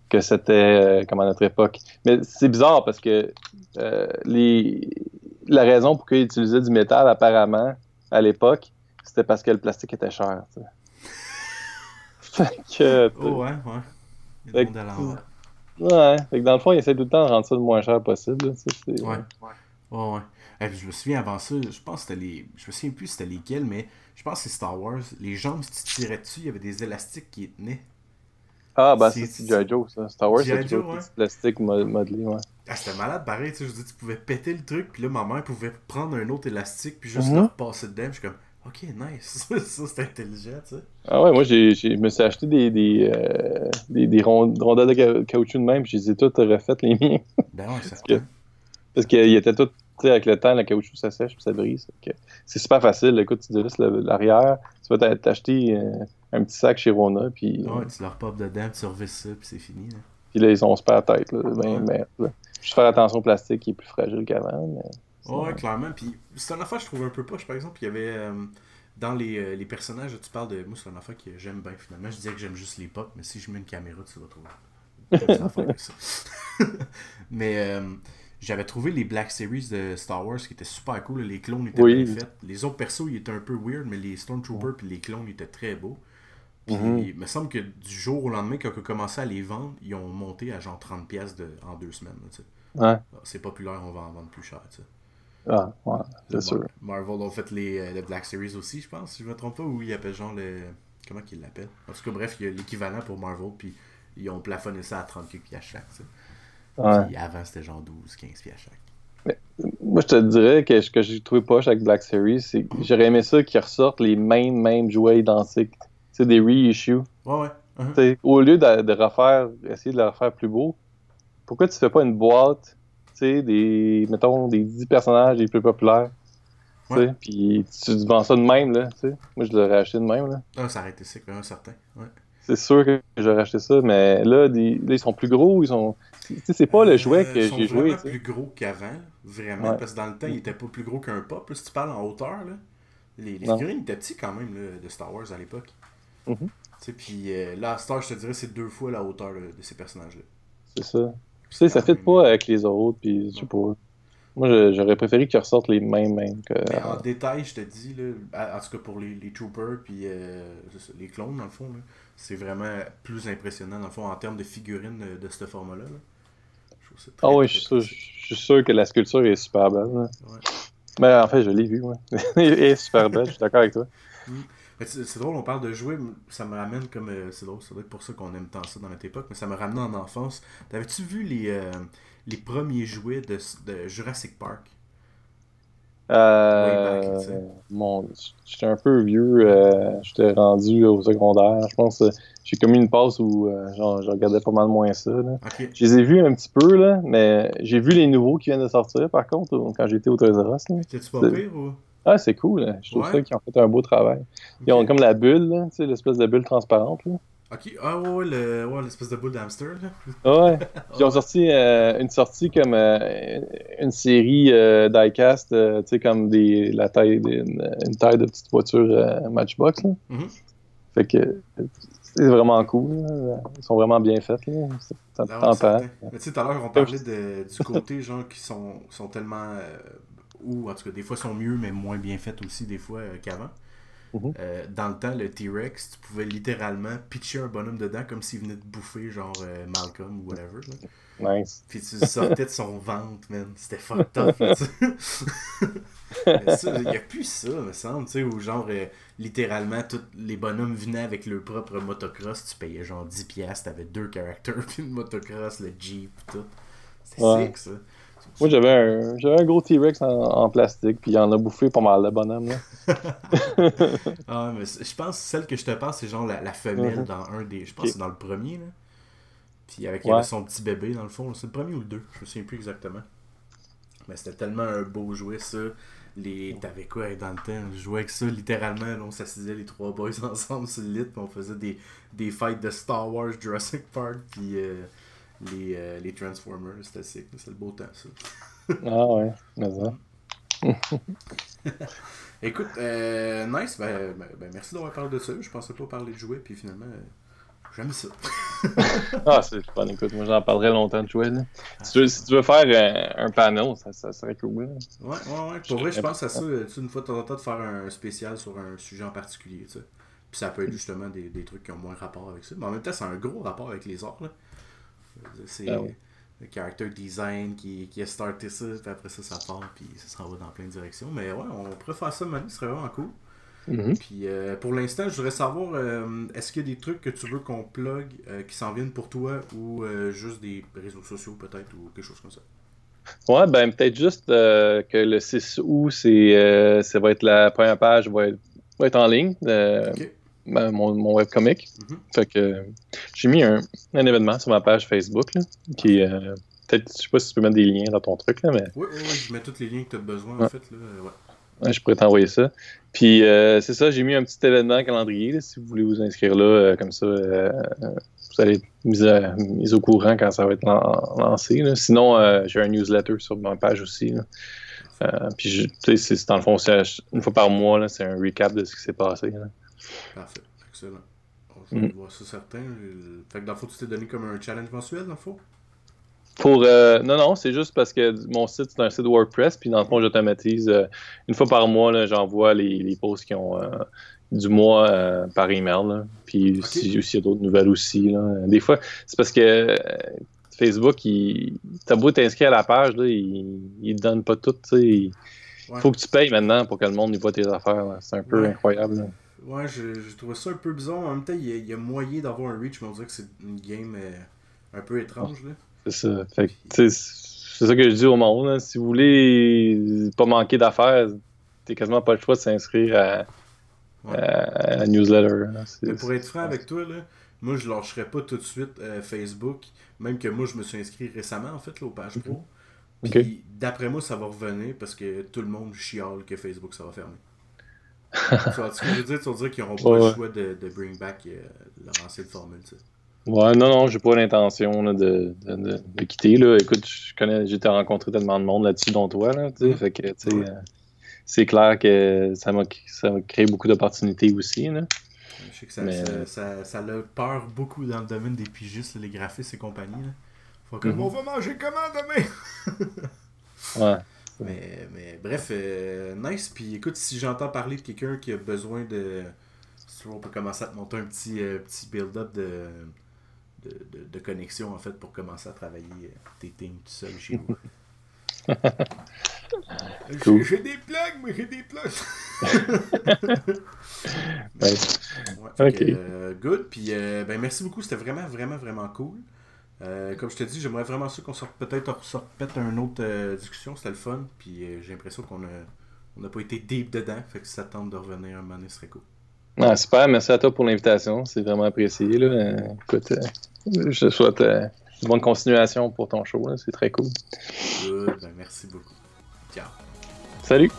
que c'était euh, comme à notre époque. Mais c'est bizarre parce que euh, les, la raison pour qu'ils utilisaient du métal, apparemment, à l'époque, c'était parce que le plastique était cher. fait que, Oh, ouais, ouais. Il Fait ouais, fait que dans le fond, ils essaient tout le temps de rendre ça le moins cher possible. là, Ouais. Ouais, ouais. Et puis je me souviens avant ça, je pense que c'était les. Je me souviens plus c'était lesquels, mais je pense que c'est Star Wars. Les jambes, si tu tirais dessus, il y avait des élastiques qui tenaient. Ah, bah C'est- c'est G.I. Joe, ça. Star Wars, c'est toujours ouais. petits plastiques mo- modelés, ouais. Ah, c'était malade pareil, tu sais. Je dire, tu pouvais péter le truc, puis là, ma mère pouvait prendre un autre élastique, puis juste Mhm. le repasser dedans. Je suis comme, ok, nice. ça, c'est intelligent, tu sais. Ah ouais, moi, je me suis acheté des, des, euh, des, des ron- rondelles de ca- caoutchouc de même, puis je les ai toutes refaites, les miens. Ben ouais, ça Parce tous, tu sais, avec le temps, le caoutchouc, ça sèche, puis ça brise. C'est super facile. Écoute, tu dévisses l'arrière, tu vas t'a- t'acheter euh, un petit sac chez Rona, puis, Ouais, tu leur popes dedans, puis tu revisses ça, puis c'est fini. là. puis là, ils sont super tête. Là, ben, merde, là. Juste faire attention au plastique, qui est plus fragile qu'avant. Mais... Ouais, clairement. Puis c'est une affaire que je trouve un peu poche, par exemple. Il y avait euh, dans les, euh, les personnages, tu parles de. Moi, c'est une affaire que j'aime bien finalement. Je disais que j'aime juste les pop, mais si je mets une caméra, tu vas trouver ça. mais euh, j'avais trouvé les Black Series de Star Wars qui étaient super cool. Les clones étaient Oui. bien faits. Les autres persos, ils étaient un peu weird, mais les Stormtroopers puis les clones étaient très beaux. Puis Mhm. il me semble que du jour au lendemain, quand on a commencé à les vendre, ils ont monté à genre 30$ piastres de, en deux semaines. Ouais. Ah, C'est populaire, on va en vendre plus cher. tu sais. Ah, ouais, c'est sûr. Marvel ont fait les, euh, le Black Series aussi, je pense, si je me trompe pas, ou ils appellent genre le. Comment qu'ils l'appellent? En tout cas, bref, il y a l'équivalent pour Marvel, puis ils ont plafonné ça à 30 quelques piastres chaque. Ouais. Puis avant, c'était genre 12, 15 piastres chaque. Moi, je te dirais que ce que j'ai trouvé poche avec Black Series, c'est que j'aurais aimé ça qu'ils ressortent les mêmes, mêmes jouets identiques. C'est des reissues. Ouais, ouais. uh-huh. T'sais, Au lieu de, de refaire, essayer de le refaire plus beau, pourquoi tu fais pas une boîte, tu sais, des, mettons, des 10 personnages les plus populaires, Ouais. puis tu vends ça de même, là, sais. Moi, je l'aurais acheté de même, là. Ah, ça aurait été sick, un certain. Ouais. C'est sûr que j'aurais acheté ça, mais là, des- là, ils sont plus gros, ils sont... Tu sais, c'est pas le jouet Euh, que ils sont j'ai joué, tu sais. plus gros qu'avant, vraiment, Ouais. parce que dans le temps, ils étaient pas plus gros qu'un pop. si tu parles en hauteur, là, les, les figurines étaient petits quand même là, de Star Wars à l'époque. Mhm. Tu sais, Puis euh, là, Star, je te dirais, c'est deux fois la hauteur là, de ces personnages-là. C'est ça. Tu sais, ça fit pas avec les autres, puis je sais pas. Moi, j'aurais préféré qu'ils ressortent les mêmes, mêmes que... Mais en détail, je te dis, là, en tout cas pour les, les troopers puis euh, c'est les clones, dans le fond, c'est vraiment plus impressionnant, dans le fond, en termes de figurines de ce format-là. là. Je trouve ça très, Ah oui, je suis, sûr, je suis sûr que la sculpture est super belle. là. Ouais. Mais en fait, je l'ai vue, ouais. Elle est super belle, je suis d'accord avec toi. Mais C'est c'est drôle, on parle de jouer, ça me ramène comme. euh, c'est drôle, ça doit être pour ça qu'on aime tant ça dans notre époque, mais ça me ramène en enfance. T'avais-tu vu les, euh, les premiers jouets de, de Jurassic Park Euh, back, tu sais. mon, j'étais un peu vieux, euh, j'étais rendu au secondaire. Je pense que j'ai commis une passe où euh, genre, je regardais pas mal moins ça. Là. Je les ai vus un petit peu, là, mais j'ai vu les nouveaux qui viennent de sortir, par contre, quand j'étais au Toys R. T'es-tu pas pire ou? Ah, c'est cool. là. Je trouve Ouais. ça qu'ils ont fait un beau travail. Ils ont comme la bulle, l'espèce de bulle transparente. Là. Ok, ah ouais, ouais, le- ouais, l'espèce de boule d'hamster là. Ah Ouais. Ils ont sorti euh, une sortie comme euh, une série euh, diecast, euh, tu sais, comme des, la taille d'une une taille de petite voiture Matchbox. Là. Mhm. Fait que c'est vraiment cool. là. Ils sont vraiment bien faits. Là. C'est Ah ouais, certain. Mais tu sais, tout à l'heure, on parlait de- du côté, genre, qui sont, sont tellement. ou en tout cas, des fois sont mieux, mais moins bien faites aussi, des fois, euh, Mhm. Euh, dans le temps, le T-Rex, tu pouvais littéralement pitcher un bonhomme dedans comme s'il venait de bouffer, genre, euh, Malcolm ou whatever. là. Nice. Puis tu sortais de son ventre, man. C'était fucked up, il n'y a plus ça, me semble, tu sais, où genre, euh, littéralement, tous les bonhommes venaient avec leur propre motocross, tu payais genre 10$, piastres, t'avais deux caractères, puis une motocross, le Jeep, tout. C'était Ouais. sick, ça. Moi, j'avais un, j'avais un gros T-Rex en, en plastique, puis il en a bouffé pas mal, le bonhomme. Là. Ah, mais je pense que celle que je te parle, c'est genre la, la femelle Mhm. dans un des. Je pense Ok. que c'est dans le premier, là. Puis avec il avait son petit bébé, dans le fond. C'est le premier ou le deux? Je me souviens plus exactement. Mais c'était tellement un beau jouet, ça. Les... T'avais quoi dans le temps Je jouais avec ça littéralement. Là, on s'assisait les trois boys ensemble sur le lit. puis on faisait des, des fights de Star Wars, Jurassic Park, puis euh, les, euh, les Transformers. C'était sick. C'est le beau temps, ça. Ah ouais, mais ça. Écoute, euh, nice. Ben, ben- ben, merci d'avoir parlé de ça. Je pensais pas parler de jouets, puis finalement, euh, j'aime ça. Ah, c'est fun. Écoute, moi, j'en parlerai longtemps de jouer. Là. Si, tu veux, si tu veux faire un, un panel, ça, ça serait cool. là. Ouais, ouais, ouais. Pour vrai, je pense à ça, une fois de temps en temps, de faire un spécial sur un sujet en particulier, tu sais. Puis ça peut être justement des, des trucs qui ont moins rapport avec ça. Mais en même temps, c'est un gros rapport avec les arts, là. C'est Ah le character design qui, qui a starté ça, puis après ça, ça part, puis ça s'en va dans plein de directions. Mais ouais, on pourrait faire ça, Manu, ce serait vraiment cool. Mhm. Puis euh, pour l'instant, je voudrais savoir, euh, est-ce qu'il y a des trucs que tu veux qu'on plug euh, qui s'en viennent pour toi ou euh, juste des réseaux sociaux peut-être ou quelque chose comme ça? Ouais, ben peut-être juste que le 6 août, c'est, ça va être la première page va être, va être en ligne, Ben, mon, mon webcomic. Mhm. Fait que j'ai mis un, un événement sur ma page Facebook là, qui euh, peut-être, je sais pas si tu peux mettre des liens dans ton truc, là, mais Oui, oui, oui, je mets tous les liens que tu as besoin en fait. Là. Ouais. Ouais, je pourrais t'envoyer ça. Puis euh, c'est ça, j'ai mis un petit événement calendrier, là, si vous voulez vous inscrire là, euh, comme ça, euh, vous allez être mis, à- mis au courant quand ça va être lan- lancé. là. Sinon, j'ai un newsletter sur ma page aussi. là. Puis tu sais, dans le fond, une fois par mois, c'est un recap de ce qui s'est passé. là. Parfait. Excellent. On va Mhm. voir ça certain. Fait que dans le fond, tu t'es donné comme un challenge mensuel, dans le fond? Pour euh, non non, c'est juste parce que mon site c'est un site WordPress puis dans le fond j'automatise euh, une fois par mois j'envoie les, les posts qui ont euh, du mois euh, par email là. puis Ok. si s'il y a d'autres nouvelles aussi là. Des fois c'est parce que Facebook il t'as beau t'inscrire à la page là, il, il te donne pas tout. Il Ouais. faut que tu payes maintenant pour que le monde y voit tes affaires. C'est un peu Ouais. incroyable. Ouais, je, je trouvais ça un peu bizarre. En même temps, il y a, il y a moyen d'avoir un reach, mais on dirait que c'est une game euh, un peu étrange. Là. C'est ça. Fait que, c'est ça que je dis au monde. là. Si vous voulez pas manquer d'affaires, t'as quasiment pas le choix de s'inscrire à, Ouais. à la newsletter. C'est- Mais pour être franc avec toi, là, moi je lâcherais pas tout de suite euh, Facebook. Même que moi je me suis inscrit récemment en fait là, aux pages pro. Puis d'après moi ça va revenir parce que tout le monde chiale que Facebook ça va fermer. ce que je veux dire, tu vas dire qu'ils n'auront pas Ouais, le choix de, de bring back euh, leur ancienne formule. tu sais. Ouais, non, non, j'ai pas l'intention là, de, de, de, de quitter. Là. Écoute, je connais, j'ai été rencontré tellement de monde là-dessus, dont toi. Là, tu sais. fait que, tu sais, Ouais. euh, c'est clair que ça m'a, ça m'a créé beaucoup d'opportunités aussi. Là. Je sais que ça, Mais- ça, ça, ça a peur beaucoup dans le domaine des pigistes, les graphistes et compagnie. Là. Faut Mhm. on va manger comment demain? Ouais. Mais, mais bref, euh, nice. Puis écoute, si j'entends parler de quelqu'un qui a besoin de. On peut commencer à te monter un petit, euh, petit build-up de, de, de, de connexion en fait pour commencer à travailler euh, tes things tout seul chez vous. Cool. J'ai des plugs, mais j'ai des plugs. Ouais, fait Ok. que, euh, good. Puis, ben, merci beaucoup. C'était vraiment, vraiment, vraiment cool. Euh, comme je te dis, j'aimerais vraiment ça qu'on sorte peut-être repète une autre euh, discussion. C'était le fun. Puis, euh, j'ai l'impression qu'on a, on n'a pas été deep dedans. Fait que ça tente de revenir un moment donné, ce serait cool. Ah, super, merci à toi pour l'invitation. C'est vraiment apprécié. Là. Écoute, je te souhaite une bonne continuation pour ton show. C'est très cool. Good. Ben, merci beaucoup. Ciao. Salut!